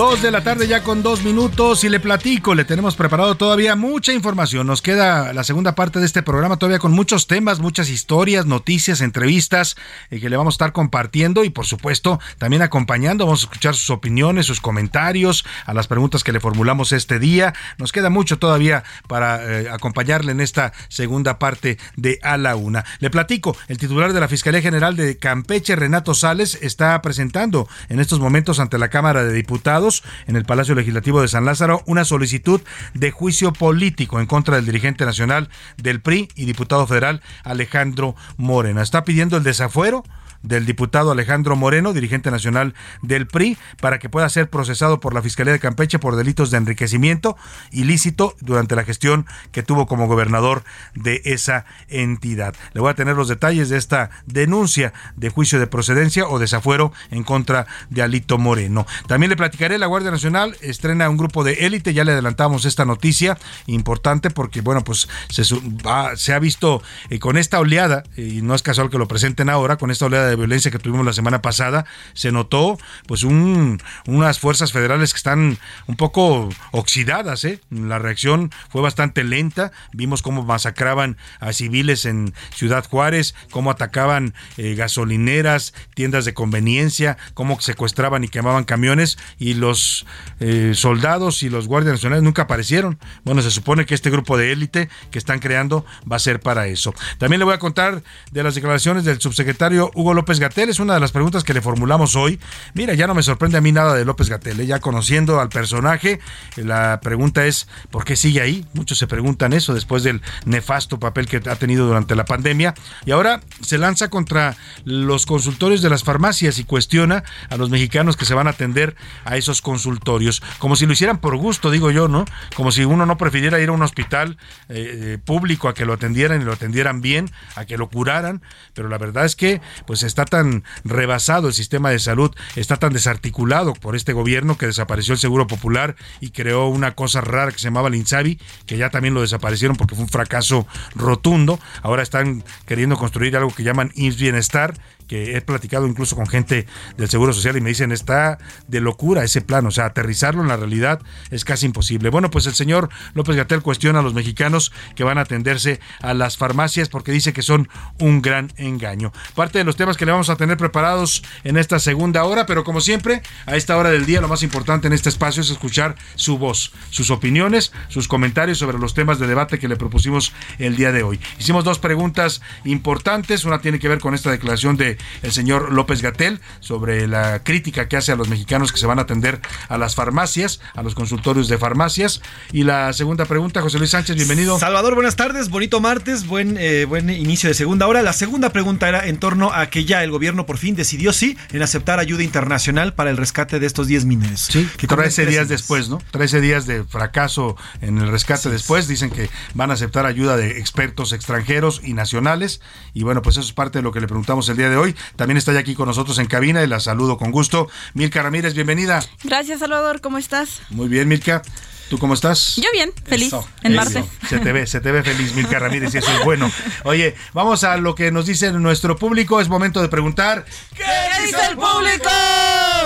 Dos de la tarde ya con dos minutos y le platico, le tenemos preparado todavía mucha información. Nos queda la segunda parte de este programa todavía con muchos temas, muchas historias, noticias, entrevistas eh, que le vamos a estar compartiendo y por supuesto también acompañando. Vamos a escuchar sus opiniones, sus comentarios a las preguntas que le formulamos este día. Nos queda mucho todavía para eh, acompañarle en esta segunda parte de A la Una. Le platico, el titular de la Fiscalía General de Campeche, Renato Sales, está presentando en estos momentos ante la Cámara de Diputados en el Palacio Legislativo de San Lázaro una solicitud de juicio político en contra del dirigente nacional del PRI y diputado federal Alejandro Morena. Está pidiendo el desafuero del diputado Alejandro Moreno, dirigente nacional del PRI, para que pueda ser procesado por la Fiscalía de Campeche por delitos de enriquecimiento ilícito durante la gestión que tuvo como gobernador de esa entidad. Le voy a tener los detalles de esta denuncia de juicio de procedencia o desafuero en contra de Alito Moreno. También le platicaré, la Guardia Nacional estrena un grupo de élite, ya le adelantamos esta noticia importante porque, bueno, pues se, ha visto eh, con esta oleada, y no es casual que lo presenten ahora, con esta oleada de violencia que tuvimos la semana pasada, se notó pues un, unas fuerzas federales que están un poco oxidadas, ¿eh? La reacción fue bastante lenta, vimos cómo masacraban a civiles en Ciudad Juárez, cómo atacaban eh, gasolineras, tiendas de conveniencia, cómo secuestraban y quemaban camiones y los eh, soldados y los guardias nacionales nunca aparecieron. Bueno, se supone que este grupo de élite que están creando va a ser para eso. También le voy a contar de las declaraciones del subsecretario Hugo López Gatel. Es una de las preguntas que le formulamos hoy. Mira, ya no me sorprende a mí nada de López Gatel. ¿eh? Ya conociendo al personaje, eh, la pregunta es ¿por qué sigue ahí? Muchos se preguntan eso después del nefasto papel que ha tenido durante la pandemia. Y ahora se lanza contra los consultorios de las farmacias y cuestiona a los mexicanos que se van a atender a esos consultorios. Como si lo hicieran por gusto, digo yo, ¿no? Como si uno no prefiriera ir a un hospital eh, público a que lo atendieran y lo atendieran bien, a que lo curaran. Pero la verdad es que pues está tan rebasado el sistema de salud, está tan desarticulado por este gobierno que desapareció el Seguro Popular y creó una cosa rara que se llamaba el Insabi, que ya también lo desaparecieron porque fue un fracaso rotundo. Ahora están queriendo construir algo que llaman IMSS Bienestar, que he platicado incluso con gente del Seguro Social y me dicen está de locura ese plan, o sea, aterrizarlo en la realidad es casi imposible. Bueno, pues el señor López Gatel cuestiona a los mexicanos que van a atenderse a las farmacias porque dice que son un gran engaño. Parte de los temas que le vamos a tener preparados en esta segunda hora, pero como siempre, a esta hora del día lo más importante en este espacio es escuchar su voz, sus opiniones, sus comentarios sobre los temas de debate que le propusimos el día de hoy. Hicimos dos preguntas importantes, una tiene que ver con esta declaración de el señor López Gatel sobre la crítica que hace a los mexicanos que se van a atender a las farmacias, a los consultorios de farmacias. Y la segunda pregunta, José Luis Sánchez, bienvenido. Salvador, buenas tardes, bonito martes, buen, eh, buen inicio de segunda hora. La segunda pregunta era en torno a que ya el gobierno por fin decidió sí en aceptar ayuda internacional para el rescate de estos 10 mineros. Sí, que 13 cumple días después, ¿no? 13 días de fracaso en el rescate después. Dicen que van a aceptar ayuda de expertos extranjeros y nacionales. Y bueno, pues eso es parte de lo que le preguntamos el día de hoy. También está ya aquí con nosotros en cabina y la saludo con gusto. Milka Ramírez, bienvenida. Gracias, Salvador. ¿Cómo estás? Muy bien, Milka. ¿Tú cómo estás? Yo bien, feliz, Eso, en eso. Marte. Se te ve, se te ve feliz, Milka Ramírez, y eso es bueno. Oye, vamos a lo que nos dice nuestro público. Es momento de preguntar. ¿Qué dice el público?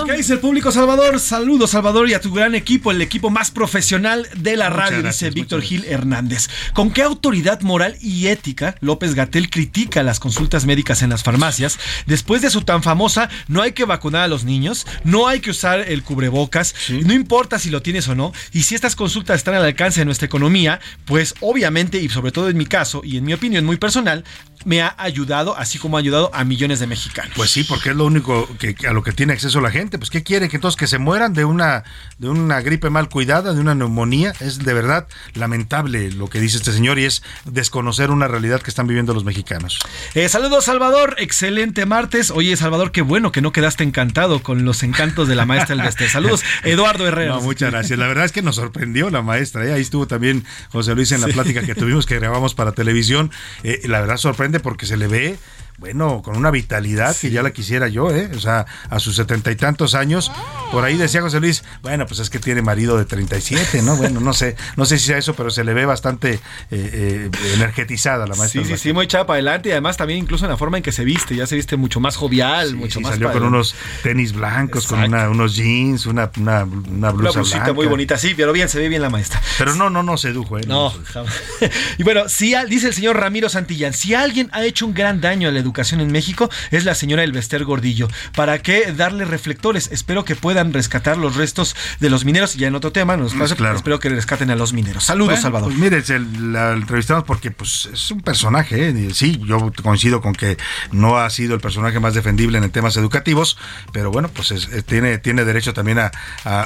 ¿Qué dice el público, Salvador? Saludos, Salvador, y a tu gran equipo, el equipo más profesional de la Muchas radio, gracias, dice Víctor Gil Hernández. ¿Con qué autoridad moral y ética López Gatel critica las consultas médicas en las farmacias después de su tan famosa no hay que vacunar a los niños, no hay que usar el cubrebocas, no importa si lo tienes o no, y si estas consultas están al alcance de nuestra economía, pues obviamente y sobre todo en mi caso y en mi opinión muy personal, me ha ayudado, así como ha ayudado a millones de mexicanos. Pues sí, porque es lo único que, a lo que tiene acceso la gente. Pues ¿qué quiere? Que entonces que se mueran de una, de una gripe mal cuidada, de una neumonía. Es de verdad lamentable lo que dice este señor y es desconocer una realidad que están viviendo los mexicanos. Eh, saludos, Salvador. Excelente martes. Oye, Salvador, qué bueno que no quedaste encantado con los encantos de la maestra del Beste. Saludos, Eduardo Herrera. No, muchas gracias. La verdad es que nos sorprendió la maestra. ¿eh? Ahí estuvo también José Luis en la plática que tuvimos que grabamos para televisión. Eh, la verdad sorprende porque se le ve bueno, con una vitalidad que ya la quisiera yo, ¿eh? O sea, a sus setenta y tantos años, por ahí decía José Luis, bueno, pues es que tiene marido de 37, ¿no? Bueno, no sé, no sé si sea eso, pero se le ve bastante eh, eh, energetizada la maestra. Sí, sí, sí, muy echada para adelante y además también incluso en la forma en que se viste, ya se viste mucho más jovial, mucho más. Salió con unos tenis blancos, con unos jeans, una, una, una blusa una muy bonita, sí, pero bien, se ve bien la maestra. Pero no, no, no sedujo, ¿eh? No, y bueno, si dice el señor Ramiro Santillán, si alguien ha hecho un gran daño a la educación en México es la señora Elvester Gordillo. ¿Para qué darle reflectores? Espero que puedan rescatar los restos de los mineros. Ya en otro tema, nos pasa, espero que rescaten a los mineros. Saludos, Salvador. Pues mire, la entrevistamos porque pues, es un personaje. ¿eh? Sí, yo coincido con que no ha sido el personaje más defendible en temas educativos, pero bueno, pues tiene, tiene derecho también a,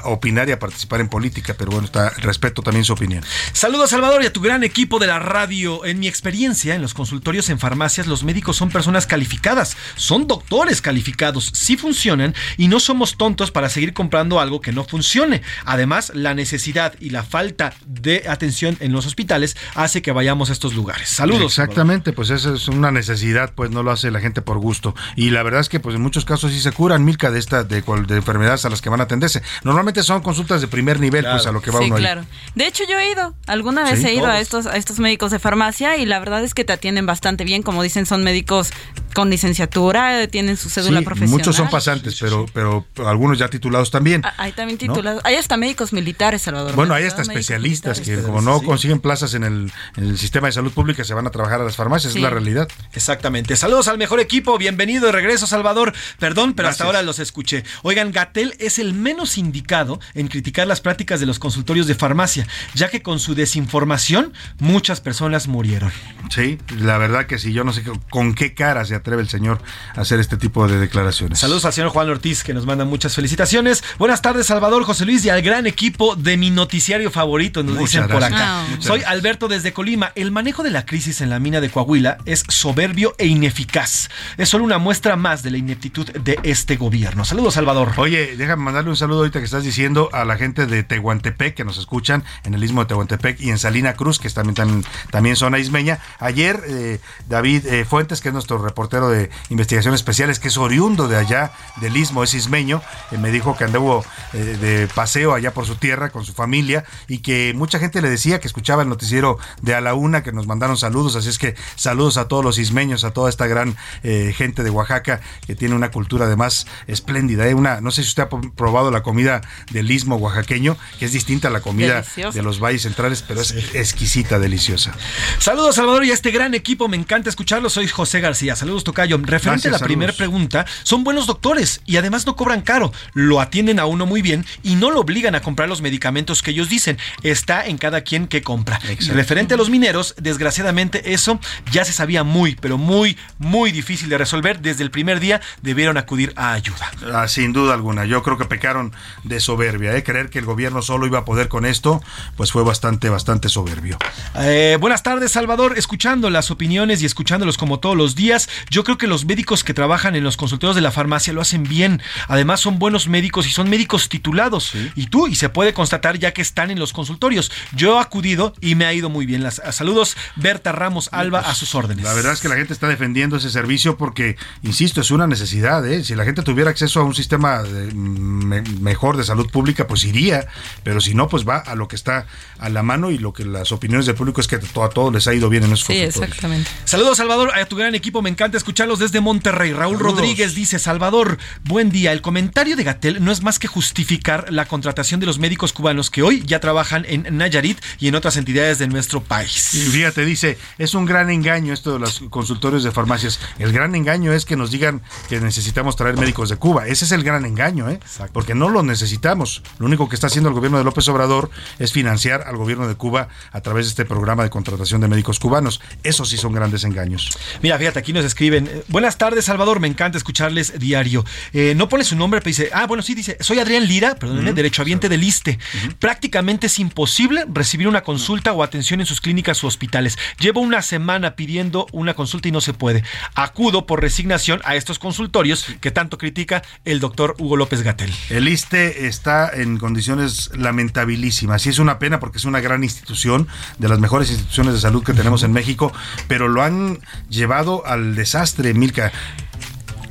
opinar y a participar en política. Pero bueno, está, respeto también su opinión. Saludos, Salvador, y a tu gran equipo de la radio. En mi experiencia en los consultorios en farmacias, los médicos son personas calificadas, son doctores calificados, sí funcionan y no somos tontos para seguir comprando algo que no funcione. Además, la necesidad y la falta de atención en los hospitales hace que vayamos a estos lugares. Saludos. Exactamente, pues esa es una necesidad, pues no lo hace la gente por gusto. Y la verdad es que pues en muchos casos sí se curan, Milka, de esta de, de enfermedades a las que van a atenderse. Normalmente son consultas de primer nivel, pues a lo que va sí, uno claro. De hecho, yo he ido, alguna vez he ido a estos, a estos médicos de farmacia y la verdad es que te atienden bastante bien, como dicen, son médicos con licenciatura, tienen su cédula profesional. Muchos son pasantes, pero, pero algunos ya titulados también. Ah, hay también titulados. Hay hasta médicos militares, Salvador. Bueno, hay hasta especialistas que como no consiguen plazas en el, en el, sistema de salud pública se van a trabajar a las farmacias, es la realidad. Exactamente. Saludos al mejor equipo, bienvenido de regreso, Salvador. Perdón, pero hasta ahora los escuché. Oigan, Gatel es el menos indicado en criticar las prácticas de los consultorios de farmacia, ya que con su desinformación muchas personas murieron. Sí, la verdad que sí, yo no sé con qué cara se atreve el señor a hacer este tipo de declaraciones. Saludos al señor Juan Ortiz que nos manda muchas felicitaciones. Buenas tardes Salvador, José Luis y al gran equipo de mi noticiario favorito, nos dicen por acá. Soy Alberto desde Colima. El manejo de la crisis en la mina de Coahuila es soberbio e ineficaz. Es solo una muestra más de la ineptitud de este gobierno. Saludos Salvador. Oye, déjame mandarle un saludo ahorita que estás diciendo a la gente de Tehuantepec que nos escuchan en el istmo de Tehuantepec y en Salina Cruz, que también, también, también zona ismeña. Ayer eh, David eh, Fuentes, que es nuestro reportero de investigaciones especiales, que es oriundo de allá del istmo, es ismeño, eh, me dijo que anduvo eh, de paseo allá por su tierra con su familia y que mucha gente le decía que escuchaba el noticiero de A la Una, que nos mandaron saludos, así es que saludos a todos los ismeños, a toda esta gran eh, gente de Oaxaca que tiene una cultura además espléndida. Una, no sé si usted ha probado la comida del istmo oaxaqueño, que es distinta a la comida de los valles centrales, pero es exquisita, deliciosa. Saludos Salvador y a este gran equipo, me encanta escucharlo, soy José García. Saludos Tocayo. Referente a la primera pregunta, son buenos doctores y además no cobran caro, lo atienden a uno muy bien y no lo obligan a comprar los medicamentos que ellos dicen. Está en cada quien que compra. Referente a los mineros, desgraciadamente eso ya se sabía muy, pero muy, muy difícil de resolver. Desde el primer día debieron acudir a ayuda. Ah, sin duda alguna. Yo creo que pecaron de soberbia. ¿eh? Creer que el gobierno solo iba a poder con esto, pues fue bastante, bastante soberbio. Eh, buenas tardes, Salvador. Escuchando las opiniones y escuchándolos como todos los días, yo creo que los médicos que trabajan en los consultorios de la farmacia lo hacen bien. Además, son buenos médicos y son médicos titulados. Y tú, y se puede constatar ya que están en los consultorios. Yo he acudido y me ha ido muy bien. Las, saludos, Berta Ramos Alba, a sus órdenes. La verdad es que la gente está defendiendo ese servicio porque, insisto, es una necesidad. ¿eh? Si la gente tuviera acceso a un sistema de, mejor de salud pública, pues iría. Pero si no, pues va a lo que está a la mano y lo que las opiniones del público es que a todos les ha ido bien en esos sí, exactamente. Saludos, Salvador, a tu gran equipo equipo, me encanta escucharlos desde Monterrey. Raúl Rodríguez dice, Salvador, buen día. El comentario de Gatel no es más que justificar la contratación de los médicos cubanos que hoy ya trabajan en Nayarit y en otras entidades de nuestro país. Y fíjate, dice, es un gran engaño esto de los consultorios de farmacias. El gran engaño es que nos digan que necesitamos traer médicos de Cuba. Ese es el gran engaño, ¿eh? Porque no lo necesitamos. Lo único que está haciendo el gobierno de López Obrador es financiar al gobierno de Cuba a través de este programa de contratación de médicos cubanos. Esos sí son grandes engaños. Mira, fíjate, aquí nos escriben. Buenas tardes, Salvador. Me encanta escucharles diario. Eh, no pone su nombre, pero dice. Ah, bueno, sí, dice. Soy Adrián Lira, perdónenme, Ujú. derechohabiente del ISTE. Prácticamente es imposible recibir una consulta o atención en sus clínicas u hospitales. Llevo una semana pidiendo una consulta y no se puede. Acudo por resignación a estos consultorios que tanto critica el doctor Hugo López Gatel. El ISTE está en condiciones lamentabilísimas y es una pena porque es una gran institución, de las mejores instituciones de salud que tenemos en México, pero lo han llevado al desastre, Milka.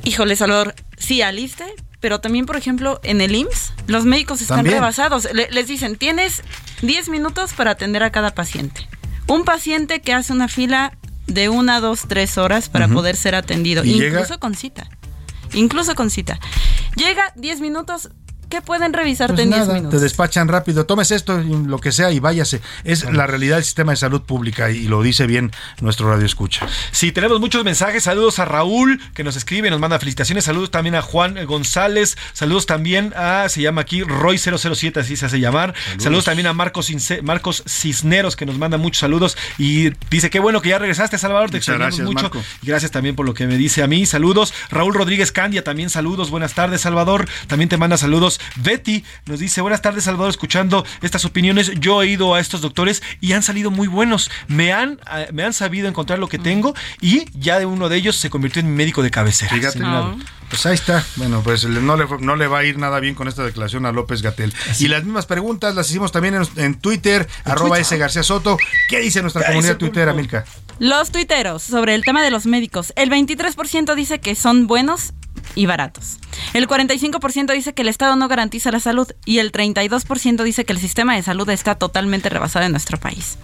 Híjole, Salvador, sí, aliste, pero también, por ejemplo, en el IMSS, los médicos están También. rebasados. Le- les dicen, tienes 10 minutos para atender a cada paciente. Un paciente que hace una fila de una, dos, tres horas para poder ser atendido, incluso llega- con cita. Incluso con cita. Llega 10 minutos, ¿qué pueden revisarte Pues en 10 nada, minutos? te despachan rápido, tomes esto, y lo que sea y váyase. Es la realidad del sistema de salud pública y lo dice bien nuestro radio escucha. Sí, tenemos muchos mensajes. Saludos a Raúl, que nos escribe, nos manda felicitaciones. Saludos también a Juan González. Saludos también a, se llama aquí Roy007, así se hace llamar. Saludos, también a Marcos, Marcos Cisneros, que nos manda muchos saludos. Y dice, qué bueno que ya regresaste, Salvador. Te Muchas extrañamos gracias, mucho. Marco. Y gracias también por lo que me dice a mí. Saludos. Raúl Rodríguez Candia, también saludos. Buenas tardes, Salvador. También te manda saludos. Betty nos dice, buenas tardes, Salvador, escuchando estas opiniones. Yo he ido a estos doctores y han salido muy buenos. Me han, eh, me han sabido encontrar lo que tengo y ya de uno de ellos se convirtió en mi médico de cabecera. Fíjate, pues ahí está. Bueno, pues no le, no le va a ir nada bien con esta declaración a López Gatel. Y las mismas preguntas las hicimos también en, en Twitter, arroba Twitter. S García Soto. ¿Qué dice nuestra ¿Qué comunidad dice el tuitera, Milka? Los tuiteros sobre el tema de los médicos. El 23% dice que son buenos y baratos. El 45% dice que el Estado no garantiza la salud y el 32% dice que el sistema de salud está totalmente rebasado en nuestro país.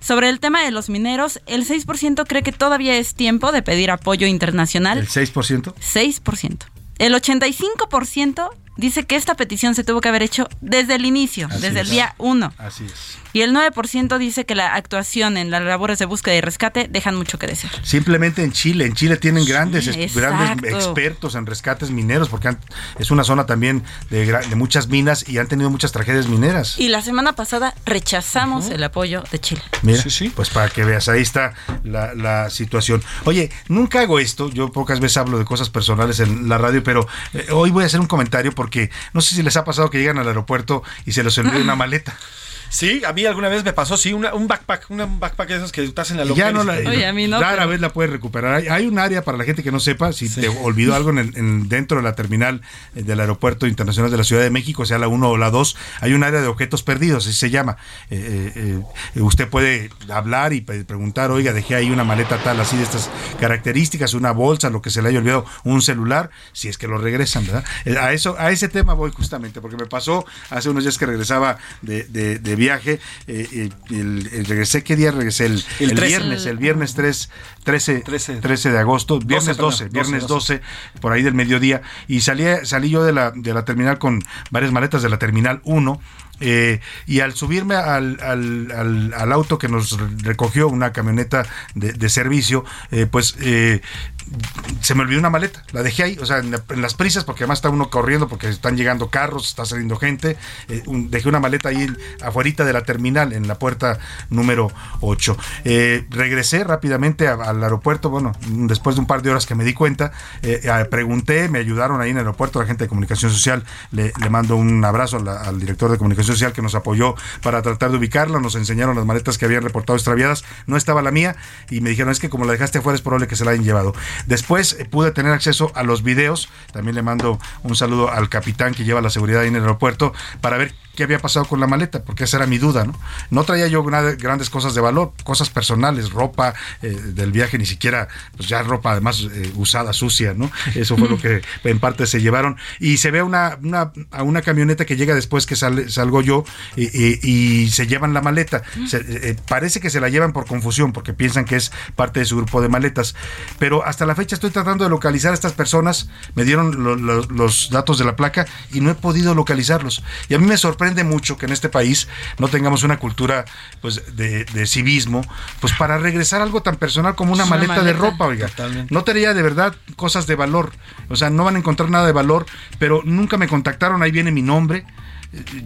Sobre el tema de los mineros, el 6% cree que todavía es tiempo de pedir apoyo internacional. ¿El 6%? 6%. El 85% dice que esta petición se tuvo que haber hecho desde el inicio, Así desde es. el día 1. Así es. Y el 9% dice que la actuación en las labores de búsqueda y rescate dejan mucho que desear. Simplemente en Chile. En Chile tienen grandes, exacto. grandes expertos en rescates mineros, porque han- es una zona también de, gra- de muchas minas y han tenido muchas tragedias mineras. Y la semana pasada rechazamos el apoyo de Chile. Mira, pues para que veas, ahí está la, la situación. Oye, nunca hago esto, yo pocas veces hablo de cosas personales en la radio, pero eh, hoy voy a hacer un comentario porque no sé si les ha pasado que llegan al aeropuerto y se les olvida una maleta. Sí, a mí alguna vez me pasó, sí, una- un backpack, una- un backpack de esos que estás en la Y local. ya no la, y- rara vez la puedes recuperar. Hay, hay un área para la gente que no sepa, si te olvidó algo en el- en- dentro de la terminal eh, del Aeropuerto Internacional de la Ciudad de México, sea la 1 o la 2, hay un área de objetos perdidos, así se llama. Eh, eh, usted puede hablar y preguntar, oiga, dejé ahí una maleta tal, así de estas características, una bolsa, lo que se le haya olvidado, un celular, si es que lo regresan, ¿verdad? A eso, a ese tema voy justamente, porque me pasó hace unos días que regresaba de, de- de viaje, eh, el- el- regresé, ¿qué día regresé? El, 13. viernes, el viernes 3, 13, 13, de agosto, viernes 12, perdón, viernes 12, 12, por ahí del mediodía, y salí, salí yo de la, de la terminal con varias maletas de la terminal 1. Eh, y al subirme al, al- al- auto que nos recogió una camioneta de, servicio, eh, pues eh, se me olvidó una maleta, la dejé ahí, o sea, en, en las prisas, porque además está uno corriendo, porque están llegando carros, está saliendo gente, dejé una maleta ahí afuera de la terminal, en la puerta número 8. Eh, regresé rápidamente al aeropuerto, bueno, después de un par de horas que me di cuenta, pregunté, me ayudaron ahí en el aeropuerto, la gente de comunicación social, le, le mando un abrazo al director de comunicación social que nos apoyó para tratar de ubicarla, nos enseñaron las maletas que habían reportado extraviadas, no estaba la mía, y me dijeron, es que como la dejaste afuera es probable que se la hayan llevado. Después eh, pude tener acceso a los videos, también le mando un saludo al capitán que lleva la seguridad ahí en el aeropuerto, para ver qué había pasado con la maleta, porque esa era mi duda, ¿no? No traía yo nada- grandes cosas de valor, cosas personales, ropa eh, del viaje, ni siquiera, pues ya ropa además eh, usada, sucia, ¿no? Eso fue lo que en parte se llevaron. Y se ve una, una, a una camioneta que llega después que sale, salgo yo y, y- y se llevan la maleta. Se- eh, parece que se la llevan por confusión, porque piensan que es parte de su grupo de maletas. Pero hasta la fecha estoy tratando de localizar a estas personas. Me dieron lo- lo- los datos de la placa y no he podido localizarlos. Y a mí me sorprende mucho que en este país no tengamos una cultura pues de, de civismo, pues para regresar algo tan personal como una, Una maleta, de ropa, oiga. totalmente. No tenía de verdad cosas de valor. O sea, no van a encontrar nada de valor, pero nunca me contactaron, ahí viene mi nombre.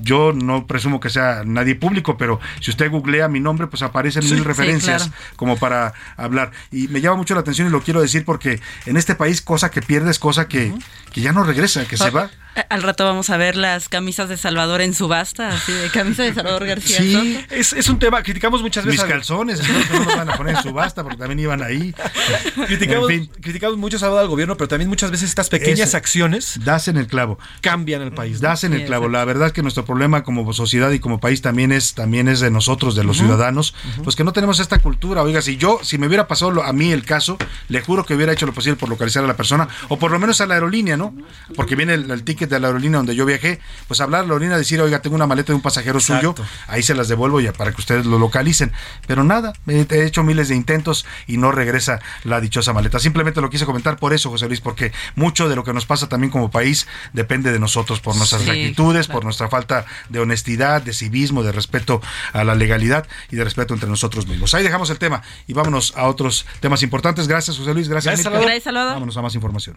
Yo no presumo que sea nadie público, pero si usted googlea mi nombre, pues aparecen Sí, mil sí, referencias claro. como para hablar. Y me llama mucho la atención y lo quiero decir porque en este país cosa que pierdes, cosa que, que ya no regresa, que se va. Al rato vamos a ver las camisas de Salvador en subasta, así de camisa de Salvador García Soto. es, es un tema, criticamos muchas veces. Mis al- calzones, no los van a poner en subasta porque también iban ahí. Criticamos, En fin. criticamos mucho Salvador al gobierno, pero también muchas veces estas pequeñas acciones das en el clavo. cambian el país. ¿no? Das en el clavo. La verdad es que nuestro problema como sociedad y como país también es también es de nosotros, de los ciudadanos, pues que no tenemos esta cultura. Oiga, si yo, si me hubiera pasado lo- a mí el caso, le juro que hubiera hecho lo posible por localizar a la persona, o por lo menos a la aerolínea, ¿no? Porque viene el, el ticket de la aerolínea donde yo viajé, pues hablar a la aerolínea, decir, oiga, tengo una maleta de un pasajero suyo, ahí se las devuelvo ya para que ustedes lo localicen. Pero nada, he he hecho miles de intentos y no regresa la dichosa maleta. Simplemente lo quise comentar por eso, José Luis, porque mucho de lo que nos pasa también como país depende de nosotros, por nuestras Sí, actitudes, claro. por nuestra falta de honestidad, de civismo, de respeto a la legalidad y de respeto entre nosotros mismos. Ahí dejamos el tema y vámonos a otros temas importantes. Gracias, José Luis. Gracias, Gracias, Salvador. Vámonos a más información.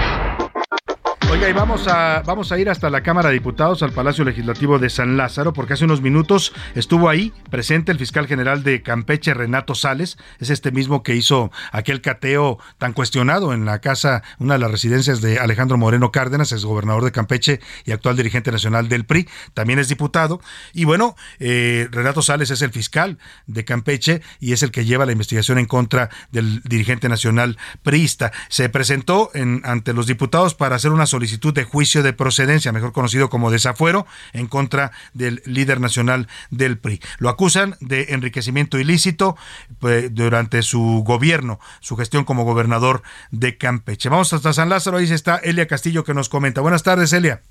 Oiga, y vamos a, vamos a ir hasta la Cámara de Diputados, al Palacio Legislativo de San Lázaro, porque hace unos minutos estuvo ahí presente el fiscal general de Campeche, Renato Sales. Es este mismo que hizo aquel cateo tan cuestionado en la casa, una de las residencias de Alejandro Moreno Cárdenas, es gobernador de Campeche y actual dirigente nacional del PRI. También es diputado. Y bueno, eh, Renato Sales es el fiscal de Campeche y es el que lleva la investigación en contra del dirigente nacional priista. Se presentó en, ante los diputados para hacer una solicitud de juicio de procedencia, mejor conocido como desafuero, en contra del líder nacional del PRI. Lo acusan de enriquecimiento ilícito pues, durante su gobierno, su gestión como gobernador de Campeche. Vamos hasta San Lázaro, ahí está Elia Castillo que nos comenta. Buenas tardes, Elia.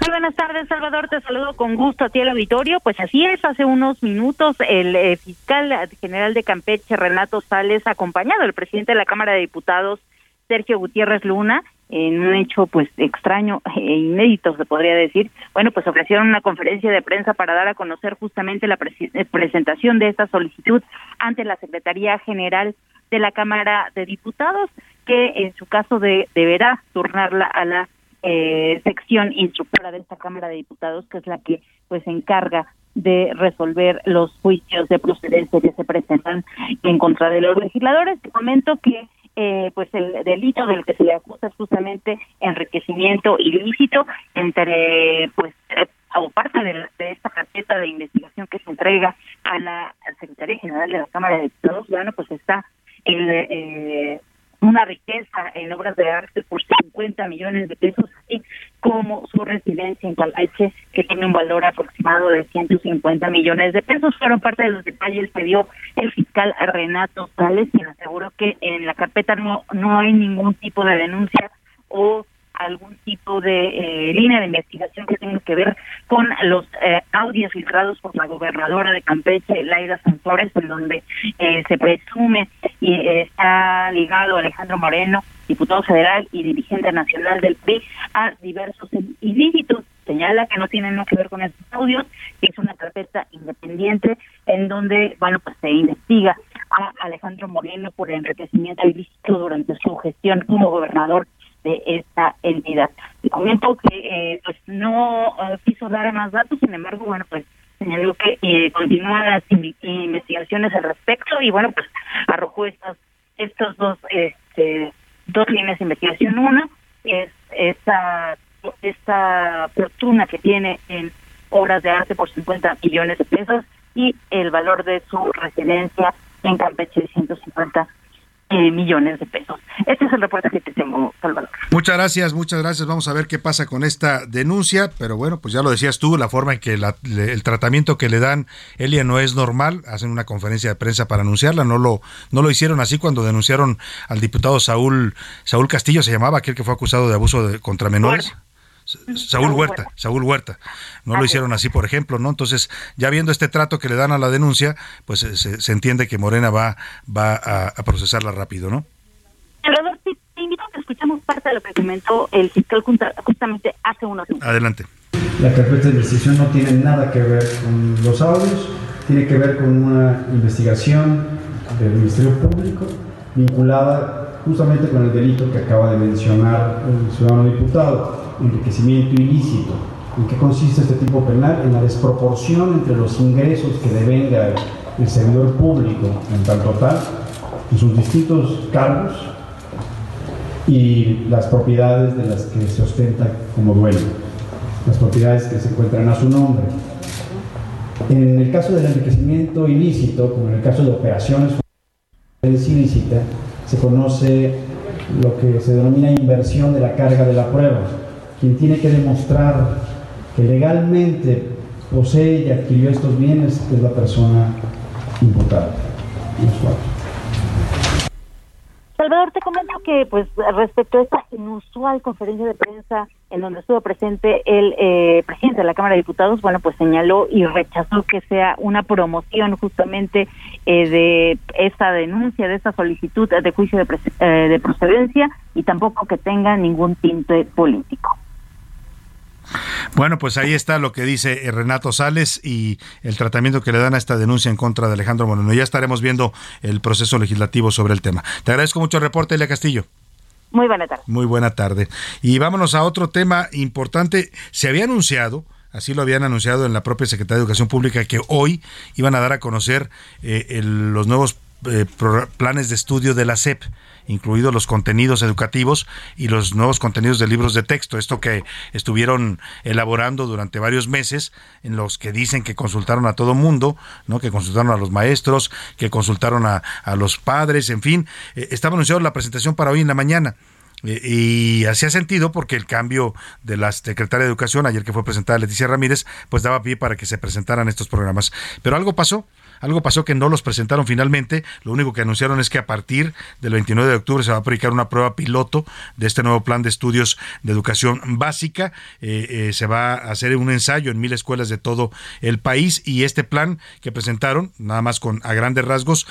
Muy buenas tardes, Salvador. Te saludo con gusto a ti al auditorio. Pues así es, hace unos minutos el eh, fiscal general de Campeche, Renato Sales, acompañado del presidente de la Cámara de Diputados, Sergio Gutiérrez Luna, en un hecho pues extraño e inédito, se podría decir, bueno, pues ofrecieron una conferencia de prensa para dar a conocer justamente la eh, presentación de esta solicitud ante la Secretaría General de la Cámara de Diputados, que en su caso de, deberá turnarla a la eh, sección instructora de esta Cámara de Diputados, que es la que pues se encarga de resolver los juicios de procedencia que se presentan en contra de los legisladores. Te comento que eh, pues el delito del que se le acusa justamente enriquecimiento ilícito entre pues eh, o parte de, de esta carpeta de investigación que se entrega a la Secretaría General de la Cámara de Diputados, bueno, pues está el, eh, una riqueza en obras de arte por 50 millones de pesos, así como su residencia en Calache, que tiene un valor aproximado de 150 millones de pesos. Fueron parte de los detalles que dio el fiscal Renato Sales, quien aseguró que en la carpeta no, no hay ningún tipo de denuncia o algún tipo de eh, línea de investigación que tenga que ver con los eh, audios filtrados por la gobernadora de Campeche, Laida Sanzores, en donde eh, se presume y eh, está ligado Alejandro Moreno, diputado federal y dirigente nacional del PRI, a diversos ilícitos. Señala que no tienen nada que ver con estos audios, que es una carpeta independiente en donde, bueno, pues se investiga a Alejandro Moreno por enriquecimiento ilícito durante su gestión como gobernador de esta entidad. Comento que eh, pues no eh, quiso dar más datos, sin embargo, bueno, pues señaló que eh, continúan las investigaciones al respecto y bueno, pues arrojó estas estos dos este, dos líneas de investigación. Una es esta esta fortuna que tiene en obras de arte por 50 millones de pesos y el valor de su residencia en Campeche de 150 eh, millones de pesos. Este es el reporte que te tengo, Salvador. Muchas gracias, muchas gracias. Vamos a ver qué pasa con esta denuncia, pero bueno, pues ya lo decías tú, la forma en que la- le- el tratamiento que le dan Elia no es normal. Hacen una conferencia de prensa para anunciarla, no lo no lo hicieron así cuando denunciaron al diputado Saúl Saúl Castillo se llamaba aquel que fue acusado de abuso de, contra menores. Saúl Huerta, Saúl Huerta. No lo hicieron así, por ejemplo, ¿no? Entonces, ya viendo este trato que le dan a la denuncia, pues eh, se, se entiende que Morena va, va a, a procesarla rápido, ¿no? Salvador, te, te invito a que escuchemos parte de lo que comentó el fiscal justamente hace unos minutos. Adelante. La carpeta de investigación no tiene nada que ver con los audios, tiene que ver con una investigación del Ministerio Público vinculada justamente con el delito que acaba de mencionar el ciudadano diputado, enriquecimiento ilícito. ¿En qué consiste este tipo penal? En la desproporción entre los ingresos que devenga el servidor público en tal, en sus distintos cargos y las propiedades de las que se ostenta como dueño las propiedades que se encuentran a su nombre. En el caso del enriquecimiento ilícito, como en el caso de operaciones ilícita, se conoce lo que se denomina inversión de la carga de la prueba. Quien tiene que demostrar que legalmente posee y adquirió estos bienes es la persona imputada. Comento que, pues, respecto a esta inusual conferencia de prensa en donde estuvo presente el eh, presidente de la Cámara de Diputados, bueno, pues señaló y rechazó que sea una promoción justamente eh, de esta denuncia, de esta solicitud de juicio de, eh, de procedencia y tampoco que tenga ningún tinte político. Bueno, pues ahí está lo que dice eh, Renato Sales y el tratamiento que le dan a esta denuncia en contra de Alejandro Moreno. Ya estaremos viendo el proceso legislativo sobre el tema. Te agradezco mucho el reporte, Elia Castillo. Muy buena tarde. Muy buena tarde. Y vámonos a otro tema importante. Se había anunciado, así lo habían anunciado en la propia Secretaría de Educación Pública, que hoy iban a dar a conocer eh, el- los nuevos eh, planes de estudio de la SEP incluidos los contenidos educativos y los nuevos contenidos de libros de texto, esto que estuvieron elaborando durante varios meses, en los que dicen que consultaron a todo mundo, ¿no? que consultaron a los maestros, que consultaron a, a los padres, en fin, eh, estaba anunciado la presentación para hoy en la mañana. Eh, Y hacía sentido porque el cambio de la secretaria de Educación, ayer que fue presentada Leticia Ramírez, pues daba pie para que se presentaran estos programas. Pero algo pasó, algo pasó que no los presentaron finalmente. Lo único que anunciaron es que a partir del 29 de octubre se va a aplicar una prueba piloto de este nuevo plan de estudios de educación básica. Eh, eh, se va a hacer un ensayo en mil escuelas de todo el país y este plan que presentaron, nada más con a grandes rasgos,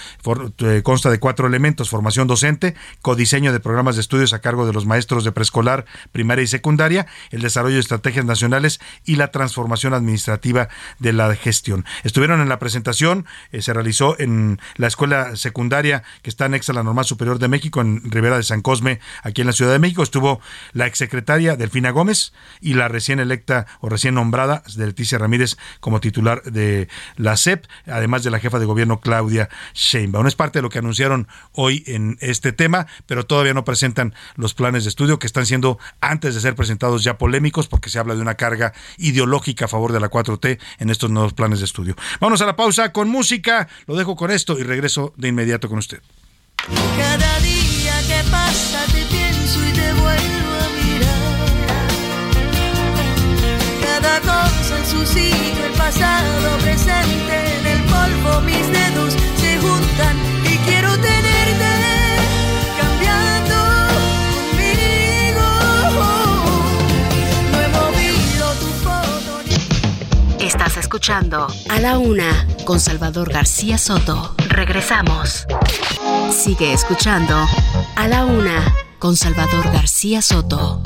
eh, consta de cuatro elementos: formación docente, codiseño de programas de estudios a cargo de los maestros de preescolar, primaria y secundaria, el desarrollo de estrategias nacionales y la transformación administrativa de la gestión. Estuvieron en la presentación, eh, se realizó en la escuela secundaria que está anexa a la Normal Superior de México, en Rivera de San Cosme, aquí en la Ciudad de México. Estuvo la exsecretaria Delfina Gómez y la recién electa o recién nombrada de Leticia Ramírez como titular de la SEP, además de la jefa de gobierno Claudia Sheinbaum. Es parte de lo que anunciaron hoy en este tema, pero todavía no presentan los planes de estudio que están siendo, antes de ser presentados, ya polémicos porque se habla de una carga ideológica a favor de la 4T en estos nuevos planes de estudio. Vamos a la pausa con música, lo dejo con esto y regreso de inmediato con usted. Cada día que pasa te pienso y te vuelvo a mirar. Cada cosa en su sitio, el pasado presente, en el polvo mis dedos escuchando A la Una con Salvador García Soto. Regresamos. Sigue escuchando A la Una con Salvador García Soto.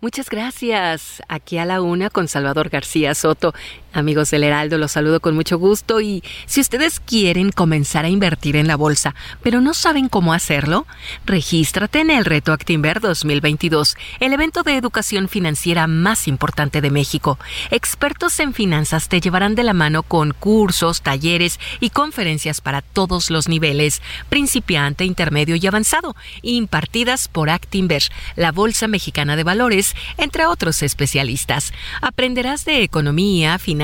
Muchas gracias. Aquí a la una con Salvador García Soto. Amigos del Heraldo, los saludo con mucho gusto y si ustedes quieren comenzar a invertir en la bolsa, pero no saben cómo hacerlo, regístrate en el Reto Actinver 2022, el evento de educación financiera más importante de México. Expertos en finanzas te llevarán de la mano con cursos, talleres y conferencias para todos los niveles, principiante, intermedio y avanzado, impartidas por Actinver, la Bolsa Mexicana de Valores entre otros especialistas. Aprenderás de economía, finanzas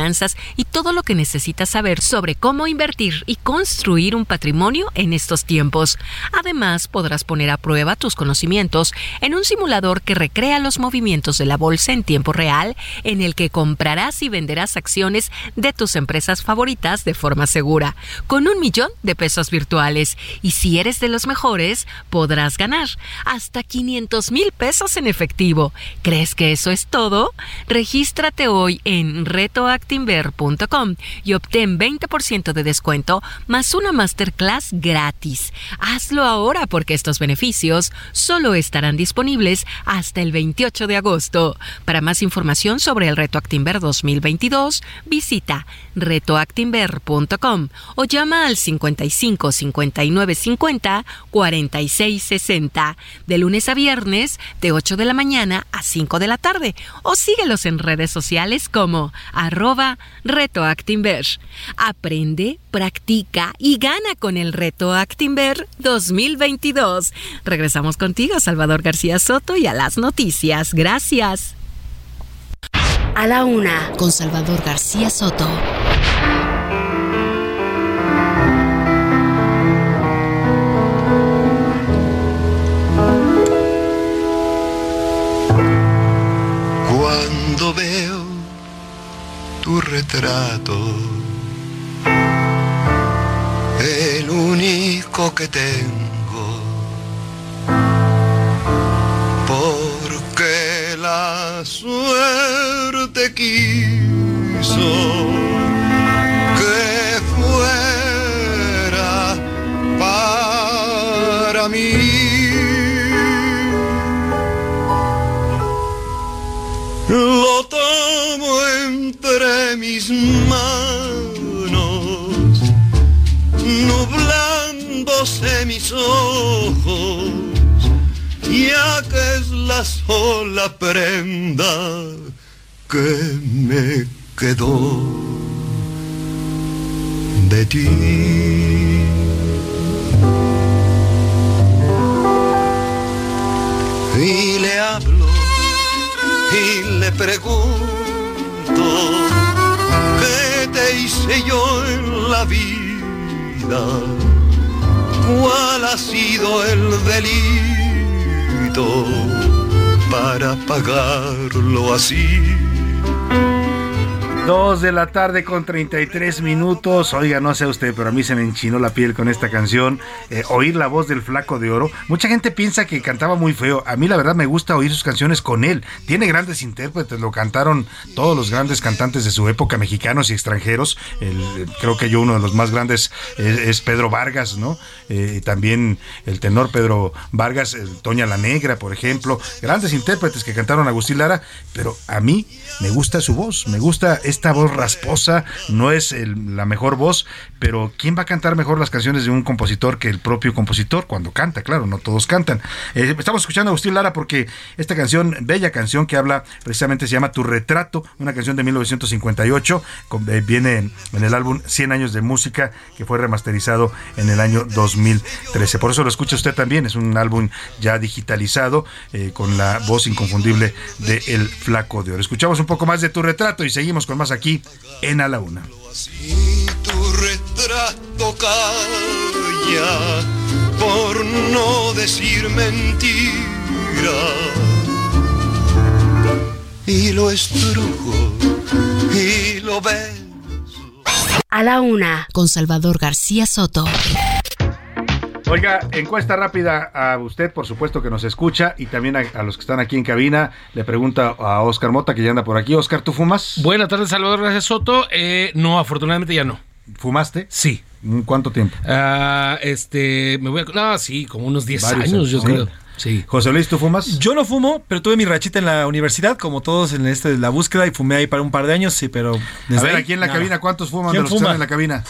y todo lo que necesitas saber sobre cómo invertir y construir un patrimonio en estos tiempos. Además, podrás poner a prueba tus conocimientos en un simulador que recrea los movimientos de la bolsa en tiempo real, en el que comprarás y venderás acciones de tus empresas favoritas de forma segura, con un millón de pesos virtuales. Y si eres de los mejores, podrás ganar hasta 500 mil pesos en efectivo. ¿Crees que eso es todo? Regístrate hoy en retoactinver.com y obtén 20% de descuento más una masterclass gratis. Hazlo ahora porque estos beneficios solo estarán disponibles hasta el 28 de agosto. Para más información sobre el Reto Actinver 2022, visita retoactinver.com o llama al 55 59 50 46 60 de lunes a viernes de 8 de la mañana a 5 de la tarde o síguelos en redes sociales como arroba retoactinver. Aprende, practica y gana con el Reto Actinver 2022. Regresamos contigo, Salvador García Soto, y a las noticias. Gracias. A la una, con Salvador García Soto. Cuando veo tu retrato, el único que tengo, porque la suerte quiso que fuera para mí. Lo mis manos, nublándose mis ojos, ya que es la sola prenda que me quedó de ti. Y le hablo y le pregunto qué te hice yo en la vida, cuál ha sido el delito para pagarlo así. Dos de la tarde con 33 minutos. Oiga, no sé usted, pero a mí se me enchinó la piel con esta canción. Eh, oír la voz del Flaco de Oro. Mucha gente piensa que cantaba muy feo. A mí, la verdad, me gusta oír sus canciones con él. Tiene grandes intérpretes. Lo cantaron todos los grandes cantantes de su época, mexicanos y extranjeros. El- creo que yo, uno de los más grandes es, Pedro Vargas, ¿no? Eh, también el tenor Pedro Vargas, Toña la Negra, por ejemplo. Grandes intérpretes que cantaron Agustín Lara. Pero a mí me gusta su voz. Me gusta esta voz rasposa. No es la mejor voz, pero ¿quién va a cantar mejor las canciones de un compositor que el propio compositor? Cuando canta, claro, no todos cantan. Eh, estamos escuchando a Agustín Lara porque esta canción, bella canción que habla precisamente se llama Tu Retrato, una canción de 1958, con- eh, viene en, en el álbum 100 años de música que fue remasterizado en el año 2013. Por eso lo escucha usted también, es un álbum ya digitalizado eh, con la voz inconfundible de El Flaco de Oro. Escuchamos un poco más de Tu Retrato y seguimos con más aquí en A la Una. Tu retrato calla por no decir mentira y lo estrujo y lo ve. A la una, con Salvador García Soto. Oiga, encuesta rápida a usted, por supuesto que nos escucha, y también a, a los que están aquí en cabina. Le pregunta a Oscar Mota, que ya anda por aquí. Oscar, ¿tú fumas? Buenas tardes, Salvador Gracias Soto. Eh, no, afortunadamente ya no. ¿Fumaste? Sí. ¿Cuánto tiempo? Ah, este, me voy a... No, sí, como unos 10 Varios años, yo sí. creo. Sí. José Luis, ¿tú fumas? Yo no fumo, pero tuve mi rachita en la universidad, como todos en este de la búsqueda, y fumé ahí para un par de años, sí, pero... A ver, ahí, aquí en la nada. cabina, ¿cuántos fuman de ¿Quién los que están en la cabina?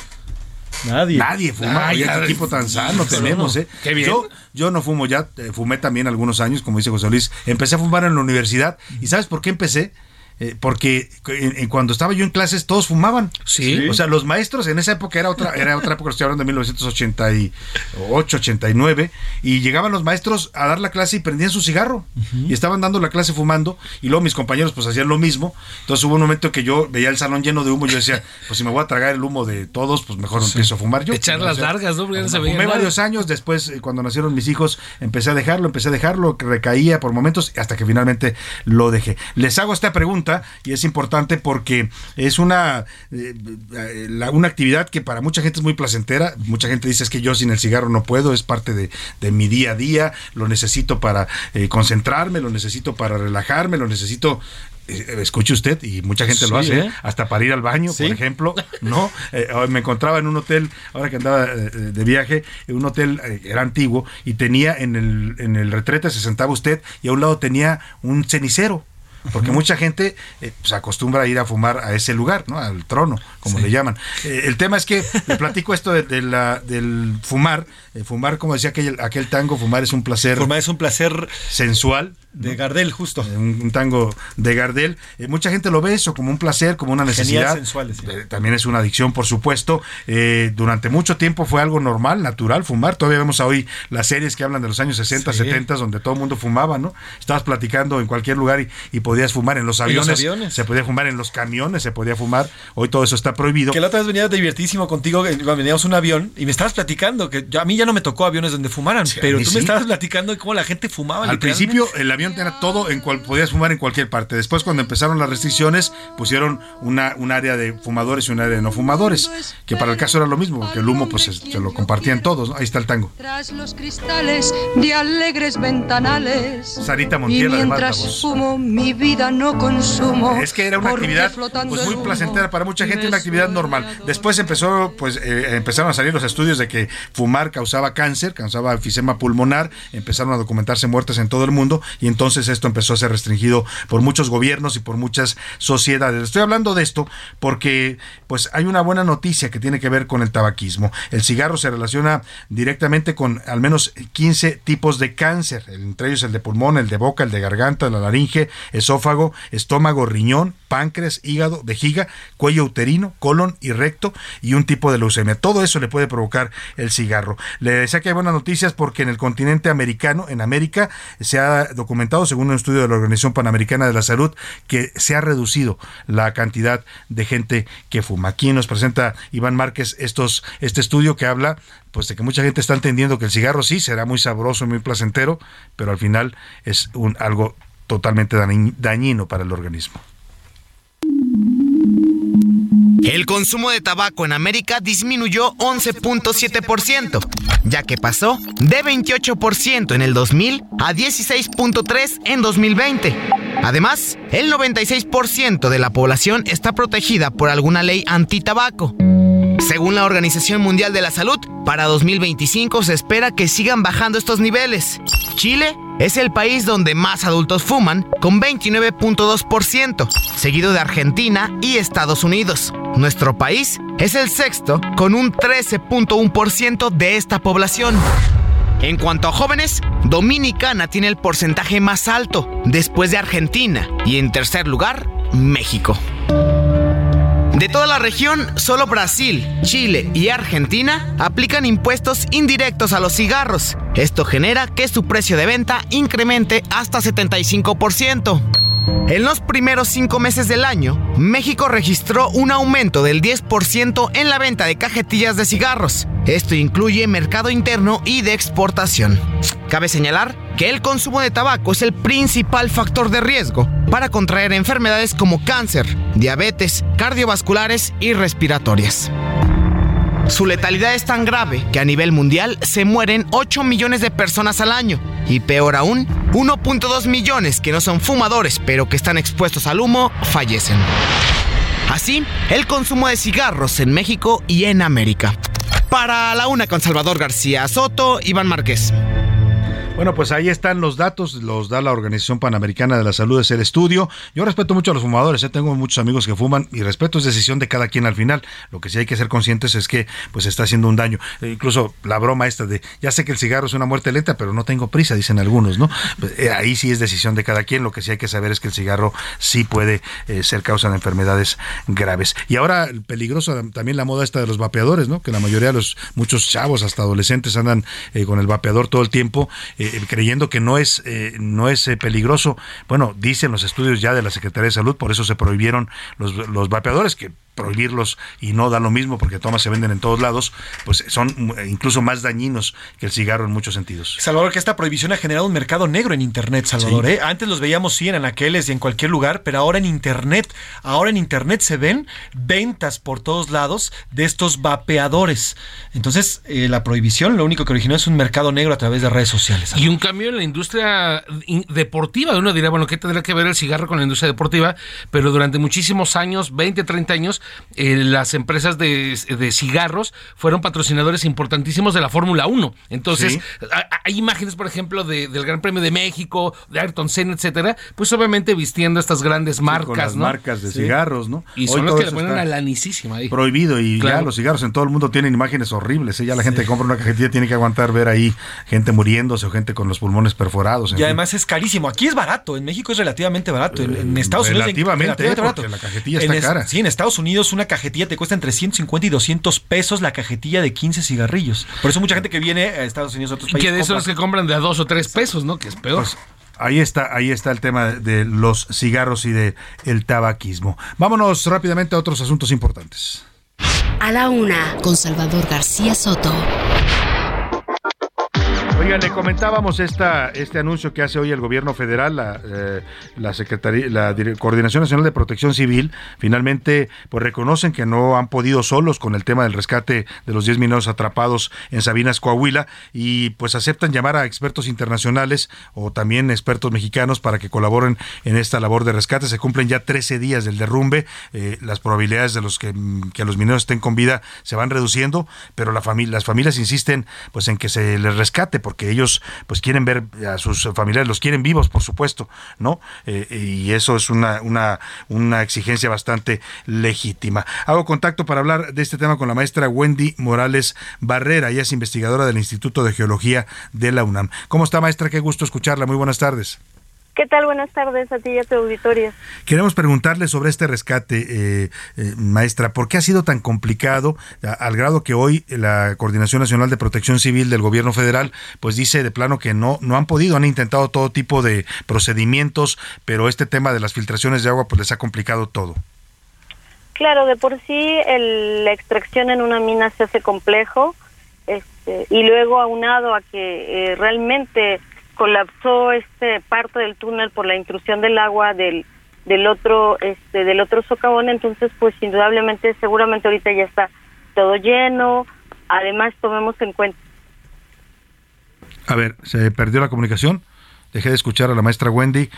Nadie. Nadie fuma. Ay, qué equipo tan sano tenemos. ¿eh? Qué bien. Yo, yo no fumo ya, eh, fumé también algunos años, como dice José Luis. Empecé a fumar en la universidad. ¿Y sabes por qué empecé? Eh, porque en- en cuando estaba yo en clases todos fumaban. Sí. O sea, los maestros en esa época era otra, era otra época, estoy hablando de 1988, 89, y llegaban los maestros a dar la clase y prendían su cigarro. Y estaban dando la clase fumando, y luego mis compañeros pues hacían lo mismo. Entonces hubo un momento que yo veía el salón lleno de humo y yo decía, pues si me voy a tragar el humo de todos, pues mejor empiezo a fumar yo. Echar las O sea, largas, ¿no? Porque se Fumé nada. varios años, después eh, cuando nacieron mis hijos empecé a dejarlo, empecé a dejarlo, que recaía por momentos hasta que finalmente lo dejé. Les hago esta pregunta y es importante porque es una, eh, eh, la- una actividad que para mucha gente es muy placentera, mucha gente dice es que yo sin el cigarro no puedo, es parte de, de mi día a día, lo necesito para eh, concentrarme, lo necesito para relajarme, lo necesito escuche usted, y mucha gente lo Sí, hace, ¿eh? hasta para ir al baño, por ejemplo, ¿no? Eh, me encontraba en un hotel, ahora que andaba de viaje, en un hotel, eh, era antiguo, y tenía en el, en el retrete, se sentaba usted, y a un lado tenía un cenicero. Porque mucha gente eh, pues, acostumbra a ir a fumar a ese lugar, ¿no? Al trono, como le llaman. Eh, el tema es que le platico esto de, de la, del fumar. Eh, fumar, como decía aquel, aquel tango, fumar es un placer. Fumar es un placer sensual. De Gardel, justo. Un, un tango de Gardel. Eh, mucha gente lo ve eso como un placer, como una necesidad. sí. Eh, también es una adicción, por supuesto. Eh, durante mucho tiempo fue algo normal, natural, fumar. Todavía vemos hoy las series que hablan de los años 60, Sí. 70, donde todo el mundo fumaba, ¿no? Estabas platicando en cualquier lugar y, y podías fumar en los En los aviones, aviones. Se podía fumar en los camiones, se podía fumar. Hoy todo eso está prohibido. Que la otra vez venía divertísimo contigo, eh, veníamos un avión y me estabas platicando que yo- a mí ya no me tocó aviones donde fumaran, Sí, pero tú sí. me estabas platicando de cómo la gente fumaba. Al principio el avión tenía todo en cual podías fumar en cualquier parte. Después cuando empezaron las restricciones pusieron una un área de fumadores y un área de no fumadores, que para el caso era lo mismo, porque el humo pues se, se lo compartían todos. ¿no? Ahí está el tango. Tras los cristales de alegres ventanales. Sarita Montiel, y mientras fumo mi vida no consumo. Es que era una actividad pues muy placentera para mucha gente, una actividad normal. Después empezó, pues eh, empezaron a salir los estudios de que fumar causaba cáncer, causaba enfisema pulmonar, empezaron a documentarse muertes en todo el mundo y entonces esto empezó a ser restringido por muchos gobiernos y por muchas sociedades. Estoy hablando de esto porque pues hay una buena noticia que tiene que ver con el tabaquismo. El cigarro se relaciona directamente con al menos 15 tipos de cáncer, entre ellos el de pulmón, el de boca, el de garganta, la laringe, esófago, estómago, riñón, páncreas, hígado, vejiga, cuello uterino, colon y recto y un tipo de leucemia. Todo eso le puede provocar el cigarro. Le decía que hay buenas noticias porque en el continente americano, en América, se ha documentado, según un estudio de la Organización Panamericana de la Salud, que se ha reducido la cantidad de gente que fuma. Aquí nos presenta Iván Márquez estos, este estudio que habla pues de que mucha gente está entendiendo que el cigarro sí será muy sabroso y muy placentero, pero al final es un, algo totalmente dañi- dañino para el organismo. El consumo de tabaco en América disminuyó 11.7%, ya que pasó de 28% en el 2000 a 16.3% en 2020. Además, el 96% de la población está protegida por alguna ley antitabaco. Según la Organización Mundial de la Salud, para 2025 se espera que sigan bajando estos niveles. Chile es el país donde más adultos fuman, con 29.2%, seguido de Argentina y Estados Unidos. Nuestro país es el sexto, con un 13.1% de esta población. En cuanto a jóvenes, Dominicana tiene el porcentaje más alto, después de Argentina, y en tercer lugar, México. De toda la región, solo Brasil, Chile y Argentina aplican impuestos indirectos a los cigarros. Esto genera que su precio de venta incremente hasta 75%. En los primeros cinco meses del año, México registró un aumento del 10% en la venta de cajetillas de cigarros. Esto incluye mercado interno y de exportación. Cabe señalar que el consumo de tabaco es el principal factor de riesgo para contraer enfermedades como cáncer, diabetes, cardiovasculares y respiratorias. Su letalidad es tan grave que a nivel mundial se mueren 8 millones de personas al año. Y peor aún, 1.2 millones que no son fumadores pero que están expuestos al humo fallecen. Así, el consumo de cigarros en México y en América. Para la una con Salvador García Soto, Iván Márquez. Bueno, pues ahí están los datos, los da la Organización Panamericana de la Salud, es el estudio. Yo respeto mucho a los fumadores, ¿eh? tengo muchos amigos que fuman y respeto es decisión de cada quien al final. Lo que sí hay que ser conscientes es que pues está haciendo un daño. Eh, incluso la broma esta de, ya sé que el cigarro es una muerte lenta, pero no tengo prisa, dicen algunos, ¿no? Pues, eh, ahí sí es decisión de cada quien. Lo que sí hay que saber es que el cigarro sí puede eh, ser causa de enfermedades graves. Y ahora el peligroso también la moda esta de los vapeadores, ¿no? Que la mayoría de los muchos chavos hasta adolescentes andan eh, con el vapeador todo el tiempo eh, creyendo que no es eh, no es eh, peligroso. Bueno, dicen los estudios ya de la Secretaría de Salud, por eso se prohibieron los, los vapeadores que prohibirlos y no da lo mismo porque tomas se venden en todos lados, pues son mm, incluso más dañinos que el cigarro en muchos sentidos. Salvador, que esta prohibición ha generado un mercado negro en Internet, Salvador. Sí. ¿eh? Antes los veíamos sí en anaqueles y en cualquier lugar, pero ahora en Internet, ahora en Internet se ven ventas por todos lados de estos vapeadores. Entonces, eh, la prohibición lo único que originó es un mercado negro a través de redes sociales. Y un cambio en la industria in- deportiva. Uno dirá, bueno, ¿qué tendrá que ver el cigarro con la industria deportiva? Pero durante muchísimos años, 20, 30 años, eh, las empresas de, de cigarros fueron patrocinadores importantísimos de la Fórmula 1. Entonces, Sí. hay imágenes, por ejemplo, de- del Gran Premio de México, de Ayrton Senna, etcétera, pues obviamente vistiendo estas grandes marcas, con las ¿no? marcas de Sí. cigarros, ¿no? Y son las todo que le ponen está a lanicísima ahí. prohibido y ya los cigarros en todo el mundo tienen imágenes horribles. ¿eh? Ya la gente que compra una cajetilla tiene que aguantar ver ahí gente muriéndose o gente con los pulmones perforados. en Y fin. además es carísimo. Aquí es barato. En México es relativamente barato. En, en Estados Unidos relativamente, relativamente porque la cajetilla está En es- cara. Sí, en Estados Unidos una cajetilla te cuesta entre 150 y 200 pesos la cajetilla de 15 cigarrillos. Por eso mucha gente que viene a Estados Unidos a otros Y países que de esos compra. que compran de a dos o tres pesos, ¿no? Que es peor. Pues, ahí está, ahí está el tema de los cigarros y de el tabaquismo. Vámonos rápidamente a otros asuntos importantes. A la una, con Salvador García Soto. Oiga, le comentábamos esta, este anuncio que hace hoy el gobierno federal, la, eh, la Secretaría, la Coordinación Nacional de Protección Civil, finalmente pues reconocen que no han podido solos con el tema del rescate de los 10 mineros atrapados en Sabinas, Coahuila, y pues aceptan llamar a expertos internacionales o también expertos mexicanos para que colaboren en esta labor de rescate. Se cumplen ya 13 días del derrumbe, eh, las probabilidades de los que, que los mineros estén con vida se van reduciendo, pero la familia, las familias insisten pues en que se les rescate porque ellos pues quieren ver a sus familiares, los quieren vivos, por supuesto, ¿no? Eh, y eso es una, una, una exigencia bastante legítima. Hago contacto para hablar de este tema con la maestra Wendy Morales Barrera, ella es investigadora del Instituto de Geología de la UNAM. ¿Cómo está maestra? Qué gusto escucharla. Muy buenas tardes. ¿Qué tal? Buenas tardes a ti y a tu auditorio. Queremos preguntarle sobre este rescate, eh, eh, maestra, ¿por qué ha sido tan complicado a- al grado que hoy la Coordinación Nacional de Protección Civil del Gobierno Federal pues dice de plano que no no han podido, han intentado todo tipo de procedimientos, pero este tema de las filtraciones de agua pues les ha complicado todo. Claro, de por sí el- la extracción en una mina se hace complejo este, y luego aunado a que eh, realmente colapsó este parte del túnel por la intrusión del agua del del otro este del otro socavón, entonces pues indudablemente seguramente ahorita ya está todo lleno. Además tomemos en cuenta A ver, se perdió la comunicación. Dejé de escuchar a la maestra Wendy.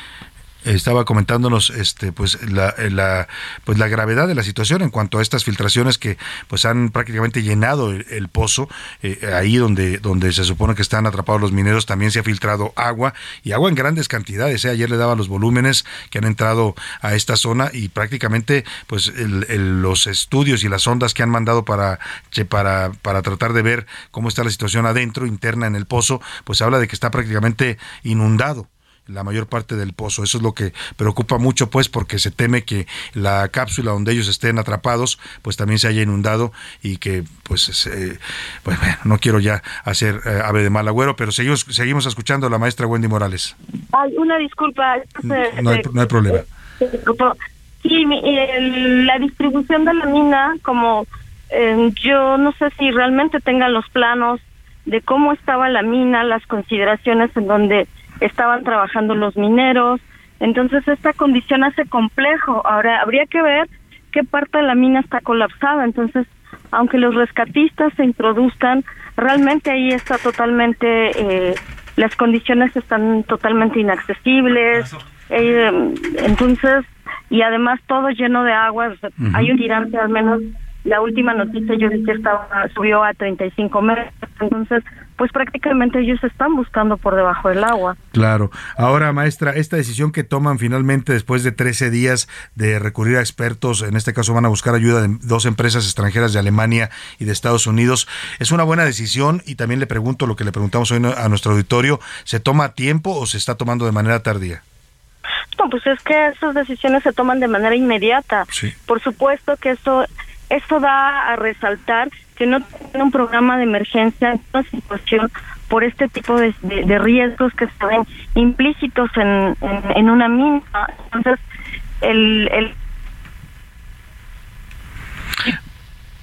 Estaba comentándonos este pues la, la pues la gravedad de la situación en cuanto a estas filtraciones que pues han prácticamente llenado el, pozo eh, ahí donde donde se supone que están atrapados los mineros también se ha filtrado agua y agua en grandes cantidades ¿eh? ayer le daba los volúmenes que han entrado a esta zona y prácticamente pues el- los estudios y las ondas que han mandado para para para tratar de ver cómo está la situación adentro interna en el pozo pues habla de que está prácticamente inundado la mayor parte del pozo. Eso es lo que preocupa mucho, pues, porque se teme que la cápsula donde ellos estén atrapados, pues también se haya inundado y que, pues, se- pues bueno, no quiero ya hacer eh, ave de mal agüero, pero seguimos, seguimos escuchando a la maestra Wendy Morales. Ay, una disculpa. No hay, no hay problema. se disculpó. Sí, la distribución de la mina, como eh, yo no sé si realmente tengan los planos de cómo estaba la mina, las consideraciones en donde estaban trabajando los mineros. Entonces, esta condición hace complejo. Ahora, habría que ver qué parte de la mina está colapsada. Entonces, aunque los rescatistas se introduzcan, realmente ahí está totalmente, eh, las condiciones están totalmente inaccesibles. Eh, entonces, y además todo lleno de agua. o sea, Ujú. Hay un tirante, al menos la última noticia yo vi que estaba, subió a 35 metros. Entonces, pues prácticamente ellos están buscando por debajo del agua. Claro. Ahora, maestra, esta decisión que toman finalmente después de 13 días de recurrir a expertos, en este caso van a buscar ayuda de dos empresas extranjeras de Alemania y de Estados Unidos, ¿es una buena decisión? Y también le pregunto lo que le preguntamos hoy a nuestro auditorio, ¿se toma a tiempo o se está tomando de manera tardía? No, pues es que esas decisiones se toman de manera inmediata. Por supuesto que eso, esto da a resaltar que no tiene un programa de emergencia en una situación por este tipo de, de, riesgos que se ven implícitos en, en, una mina. Entonces, el, el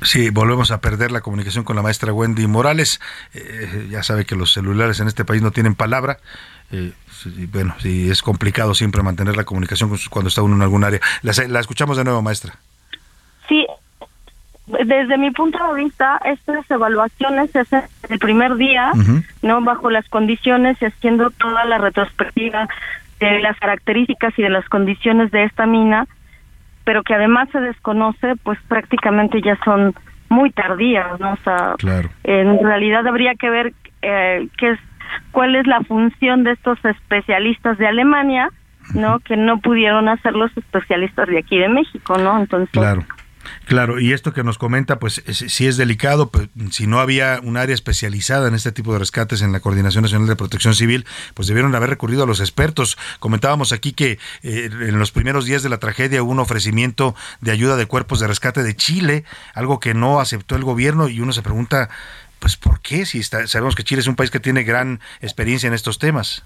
Sí, volvemos a perder la comunicación con la maestra Wendy Morales. Eh, ya sabe que los celulares en este país no tienen palabra. Eh, bueno, sí, es complicado siempre mantener la comunicación cuando está uno en algún área. La, la escuchamos de nuevo, maestra. Sí, desde mi punto de vista, estas evaluaciones se hacen el primer día, no bajo las condiciones y haciendo toda la retrospectiva de las características y de las condiciones de esta mina, pero que además se desconoce, pues prácticamente ya son muy tardías, ¿no? O sea, en realidad habría que ver eh, qué es, cuál es la función de estos especialistas de Alemania, ¿no? Que no pudieron hacer los especialistas de aquí de México, ¿no? Entonces, claro. Claro, y esto que nos comenta, pues sí es delicado, pues, si no había un área especializada en este tipo de rescates en la Coordinación Nacional de Protección Civil, pues debieron haber recurrido a los expertos. Comentábamos aquí que eh, en los primeros días de la tragedia hubo un ofrecimiento de ayuda de cuerpos de rescate de Chile, algo que no aceptó el gobierno y uno se pregunta, pues ¿por qué? Si sabemos que Chile es un país que tiene gran experiencia en estos temas.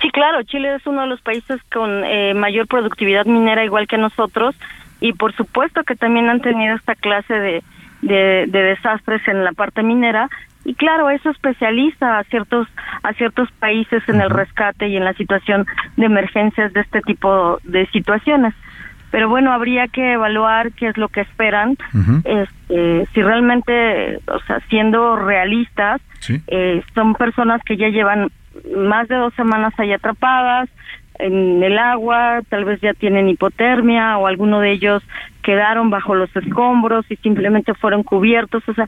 Sí, claro, Chile es uno de los países con eh, mayor productividad minera, igual que nosotros, y por supuesto que también han tenido esta clase de, de, desastres en la parte minera. Y claro eso especializa a ciertos a ciertos países en el rescate y en la situación de emergencias de este tipo de situaciones. Pero bueno habría que evaluar qué es lo que esperan este, si realmente o sea siendo realistas eh, son personas que ya llevan más de dos semanas ahí atrapadas en el agua, tal vez ya tienen hipotermia o alguno de ellos quedaron bajo los escombros y simplemente fueron cubiertos. O sea,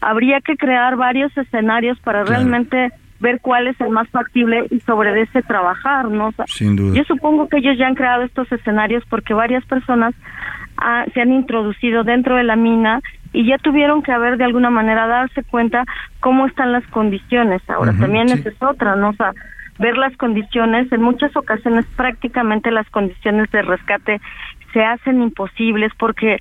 habría que crear varios escenarios para realmente ver cuál es el más factible y sobre ese trabajar, ¿no? Sin duda. Yo supongo que ellos ya han creado estos escenarios porque varias personas ah, se han introducido dentro de la mina y ya tuvieron que haber de alguna manera darse cuenta cómo están las condiciones. Ahora también esa es otra, ¿no? O sea, ver las condiciones. En muchas ocasiones prácticamente las condiciones de rescate se hacen imposibles porque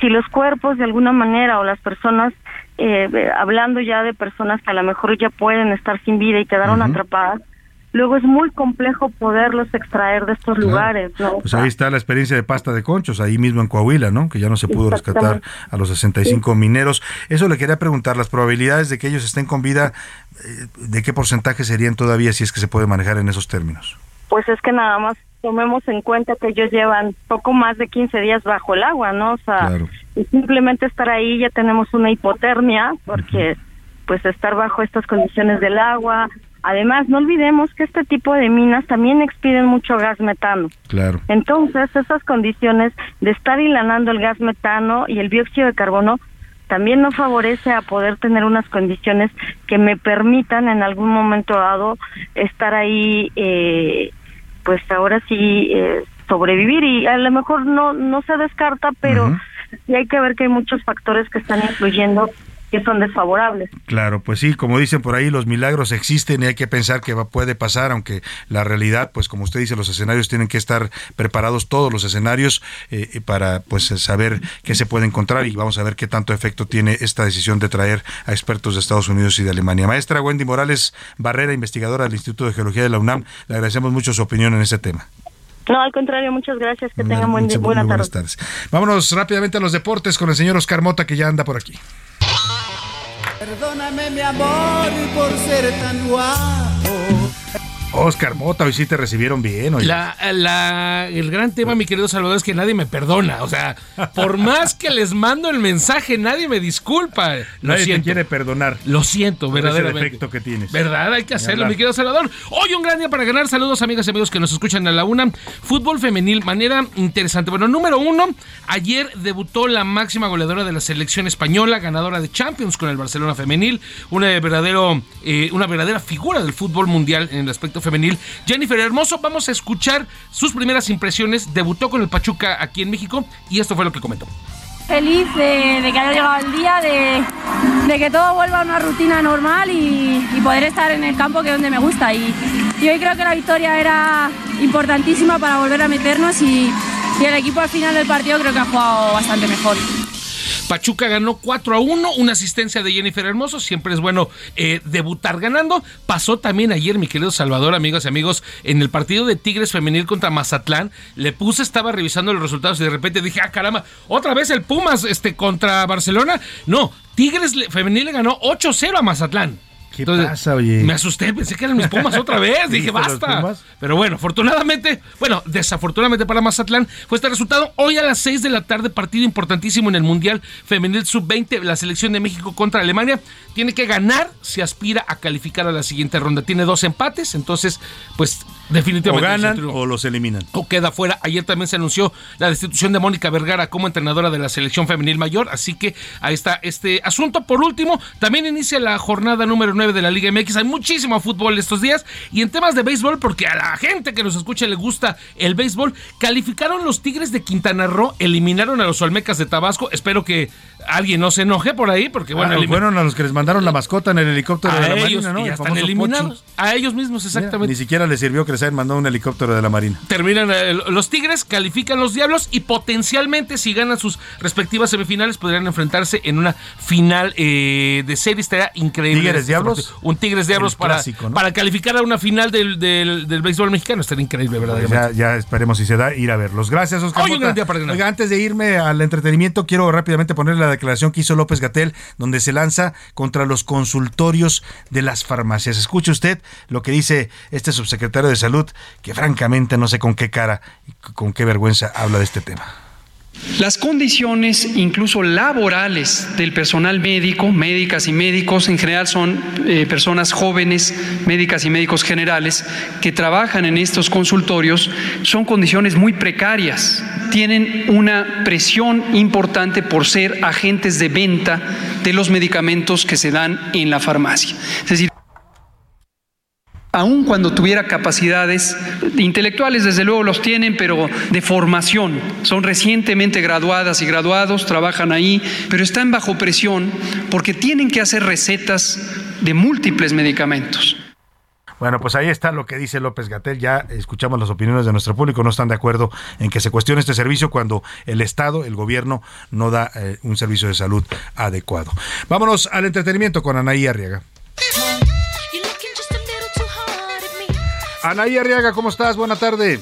si los cuerpos de alguna manera o las personas, eh, hablando ya de personas que a lo mejor ya pueden estar sin vida y quedaron atrapadas, luego es muy complejo poderlos extraer de estos lugares. ¿no? Pues ahí está la experiencia de pasta de conchos, ahí mismo en Coahuila, ¿no? Que ya no se pudo rescatar a los 65 mineros. Eso le quería preguntar, las probabilidades de que ellos estén con vida, eh, ¿de qué porcentaje serían todavía si es que se puede manejar en esos términos? Pues es que nada más tomemos en cuenta que ellos llevan poco más de 15 días bajo el agua, ¿no? O sea, y simplemente estar ahí ya tenemos una hipotermia, porque pues estar bajo estas condiciones del agua, Además, no olvidemos que este tipo de minas también expiden mucho gas metano. Claro. Entonces, esas condiciones de estar hilanando el gas metano y el dióxido de carbono también no favorece a poder tener unas condiciones que me permitan en algún momento dado estar ahí, eh, pues ahora sí, eh, sobrevivir. Y a lo mejor no, no se descarta, pero sí hay que ver que hay muchos factores que están influyendo que son desfavorables. Claro, pues sí, como dicen por ahí, los milagros existen y hay que pensar que va, puede pasar, aunque la realidad, pues como usted dice, los escenarios tienen que estar preparados, todos los escenarios, eh, para pues saber qué se puede encontrar y vamos a ver qué tanto efecto tiene esta decisión de traer a expertos de Estados Unidos y de Alemania. Maestra Wendy Morales Barrera, investigadora del Instituto de Geología de la UNAM, le agradecemos mucho su opinión en este tema. No, al contrario, muchas gracias. Que tengan buen, buena buenas tardes. Vámonos rápidamente a los deportes con el señor Oscar Mota, que ya anda por aquí. Perdóname mi amor por ser tan guapo. Oscar Mota, hoy sí te recibieron bien. La, la- el gran tema, mi querido Salvador, es que nadie me perdona. O sea, por más que les mando el mensaje, nadie me disculpa. Lo Nadie te quiere perdonar. Lo siento, Por ese verdaderamente. defecto que tienes. ¿Verdad? Hay que hacerlo, mi querido Salvador. Hoy un gran día para ganar. Saludos, amigas y amigos que nos escuchan a la una. Fútbol femenil, manera interesante. Bueno, número uno, ayer debutó la máxima goleadora de la selección española, ganadora de Champions con el Barcelona femenil, una, verdadero, eh, una verdadera figura del fútbol mundial en el aspecto femenil. Jennifer Hermoso, vamos a escuchar sus primeras impresiones. Debutó con el Pachuca aquí en México y esto fue lo que comentó. feliz de, que haya llegado el día, de, de que todo vuelva a una rutina normal y, poder estar en el campo que es donde me gusta. Y, y hoy creo que la victoria era importantísima para volver a meternos y, y el equipo al final del partido creo que ha jugado bastante mejor. Pachuca ganó 4 a 1, una asistencia de Jennifer Hermoso, siempre es bueno eh, debutar ganando. Pasó también ayer, mi querido Salvador, amigos y amigos, en el partido de Tigres Femenil contra Mazatlán. Le puse, estaba revisando los resultados y de repente dije, ah, caramba, otra vez el Pumas este, contra Barcelona. No, Tigres Femenil le ganó 8-0 a Mazatlán. ¿Qué pasa, oye? Me asusté, pensé que eran mis Pumas otra vez. Dije, ¿Viste los basta. Pero bueno, afortunadamente, bueno, desafortunadamente para Mazatlán fue este resultado. Hoy a las 6 de la tarde, partido importantísimo en el Mundial Femenil Sub-20, la selección de México contra Alemania. Tiene que ganar si aspira a calificar a la siguiente ronda. Tiene dos empates, entonces, pues O definitivamente. ganan el triunfo o los eliminan. o queda fuera. Ayer también se anunció la destitución de Mónica Vergara como entrenadora de la selección femenil mayor, así que ahí está este asunto. Por último, también inicia la jornada número 9 de la Liga MX. Hay muchísimo fútbol estos días y en temas de béisbol, porque a la gente que nos escucha le gusta el béisbol, calificaron los Tigres de Quintana Roo, eliminaron a los Olmecas de Tabasco. Espero que alguien no se enoje por ahí, porque bueno, Ah, fueron a los que les mandaron la mascota en el helicóptero de a la ellos Marina, ¿no? ya El están famoso eliminados. Pochi. A ellos mismos, exactamente. Ni siquiera les sirvió que les hayan mandado un helicóptero de la Marina. Terminan eh, los Tigres, califican los Diablos y potencialmente si ganan sus respectivas semifinales podrían enfrentarse en una final eh, de serie. Estaría increíble. ¿Tigres este Diablos? Un Tigres Diablos para, clásico, ¿no? para calificar a una final del, del, del béisbol mexicano. Estaría increíble, verdaderamente. ya, ya esperemos si se da ir a verlos. Gracias, Oscar. Hoy un Mota. gran día para ganar. Oiga, antes de irme al entretenimiento, quiero rápidamente poner la declaración que hizo López Gatel, donde se lanza contra los consultorios de las farmacias. Escuche usted lo que dice este subsecretario de Salud, que francamente no sé con qué cara y con qué vergüenza habla de este tema. Las condiciones, incluso laborales, del personal médico, médicas y médicos, en general son eh, personas jóvenes, médicas y médicos generales, que trabajan en estos consultorios, son condiciones muy precarias. Tienen una presión importante por ser agentes de venta de los medicamentos que se dan en la farmacia. Aun cuando tuviera capacidades intelectuales, desde luego los tienen, pero de formación. Son recientemente graduadas y graduados, trabajan ahí, pero están bajo presión porque tienen que hacer recetas de múltiples medicamentos. Bueno, pues ahí está lo que dice López Gatel. Ya escuchamos las opiniones de nuestro público. No están de acuerdo en que se cuestione este servicio cuando el Estado, el gobierno, no da eh, un servicio de salud adecuado. Vámonos al entretenimiento con Anaí Arriaga. Anaí Arriaga, ¿cómo estás? Buena tarde.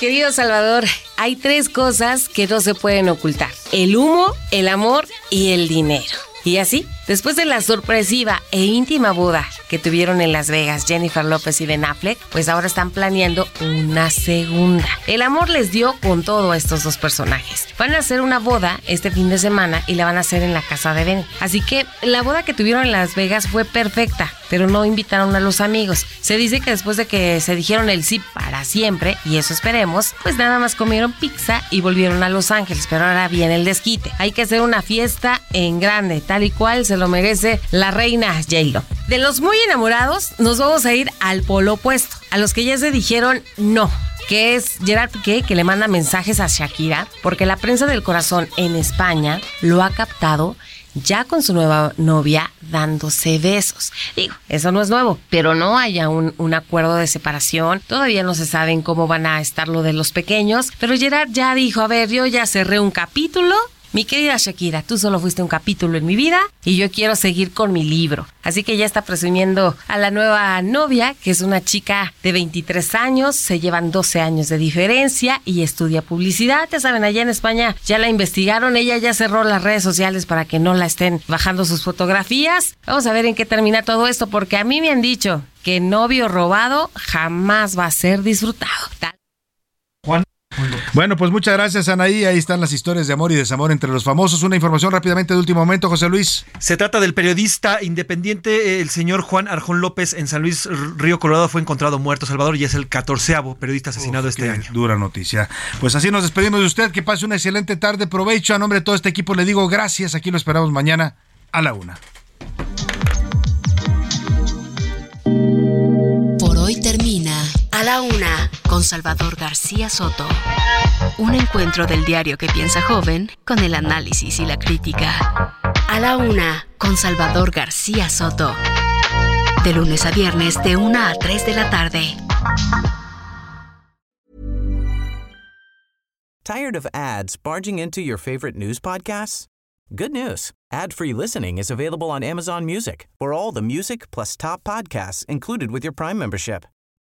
Querido Salvador, hay tres cosas que no se pueden ocultar. El humo, el amor y el dinero. Y así, después de la sorpresiva e íntima boda que tuvieron en Las Vegas Jennifer López y Ben Affleck, pues ahora están planeando una segunda. El amor les dio con todo a estos dos personajes. Van a hacer una boda este fin de semana y la van a hacer en la casa de Ben. Así que la boda que tuvieron en Las Vegas fue perfecta, pero no invitaron a los amigos. Se dice que después de que se dijeron el sí para siempre, y eso esperemos, pues nada más comieron pizza y volvieron a Los Ángeles, pero ahora viene el desquite. Hay que hacer una fiesta en grande, tal y cual se lo merece la reina J-Lo. De los muy enamorados, nos vamos a ir al polo opuesto, a los que ya se dijeron no que es Gerard que le manda mensajes a Shakira porque la prensa del corazón en España lo ha captado ya con su nueva novia dándose besos. Digo, eso no es nuevo, pero no haya un, un acuerdo de separación. Todavía no se saben cómo van a estar lo de los pequeños, pero Gerard ya dijo, a ver, yo ya cerré un capítulo. Mi querida Shakira, tú solo fuiste un capítulo en mi vida y yo quiero seguir con mi libro. Así que ya está presumiendo a la nueva novia, que es una chica de 23 años, se llevan 12 años de diferencia y estudia publicidad. Ya saben, allá en España ya la investigaron, ella ya cerró las redes sociales para que no la estén bajando sus fotografías. Vamos a ver en qué termina todo esto, porque a mí me han dicho que novio robado jamás va a ser disfrutado. Tal Bueno, pues muchas gracias, Anaí. Ahí están las historias de amor y desamor entre los famosos. Una información rápidamente de último momento, José Luis. Se trata del periodista independiente, el señor Juan Arjón López, en San Luis Río Colorado, fue encontrado muerto, Salvador, y es el catorceavo periodista asesinado este año. Dura noticia. Pues así nos despedimos de usted. Que pase una excelente tarde. Provecho. A nombre de todo este equipo le digo gracias. Aquí lo esperamos mañana a la una. La Una con Salvador García Soto. Un encuentro del diario que piensa joven con el análisis y la crítica. A la Una con Salvador García Soto. De lunes a viernes de 1 a 3 de la tarde. Tired of ads barging into your favorite news podcasts? Good news. Ad-free listening is available on Amazon Music for all the music plus top podcasts included with your Prime membership.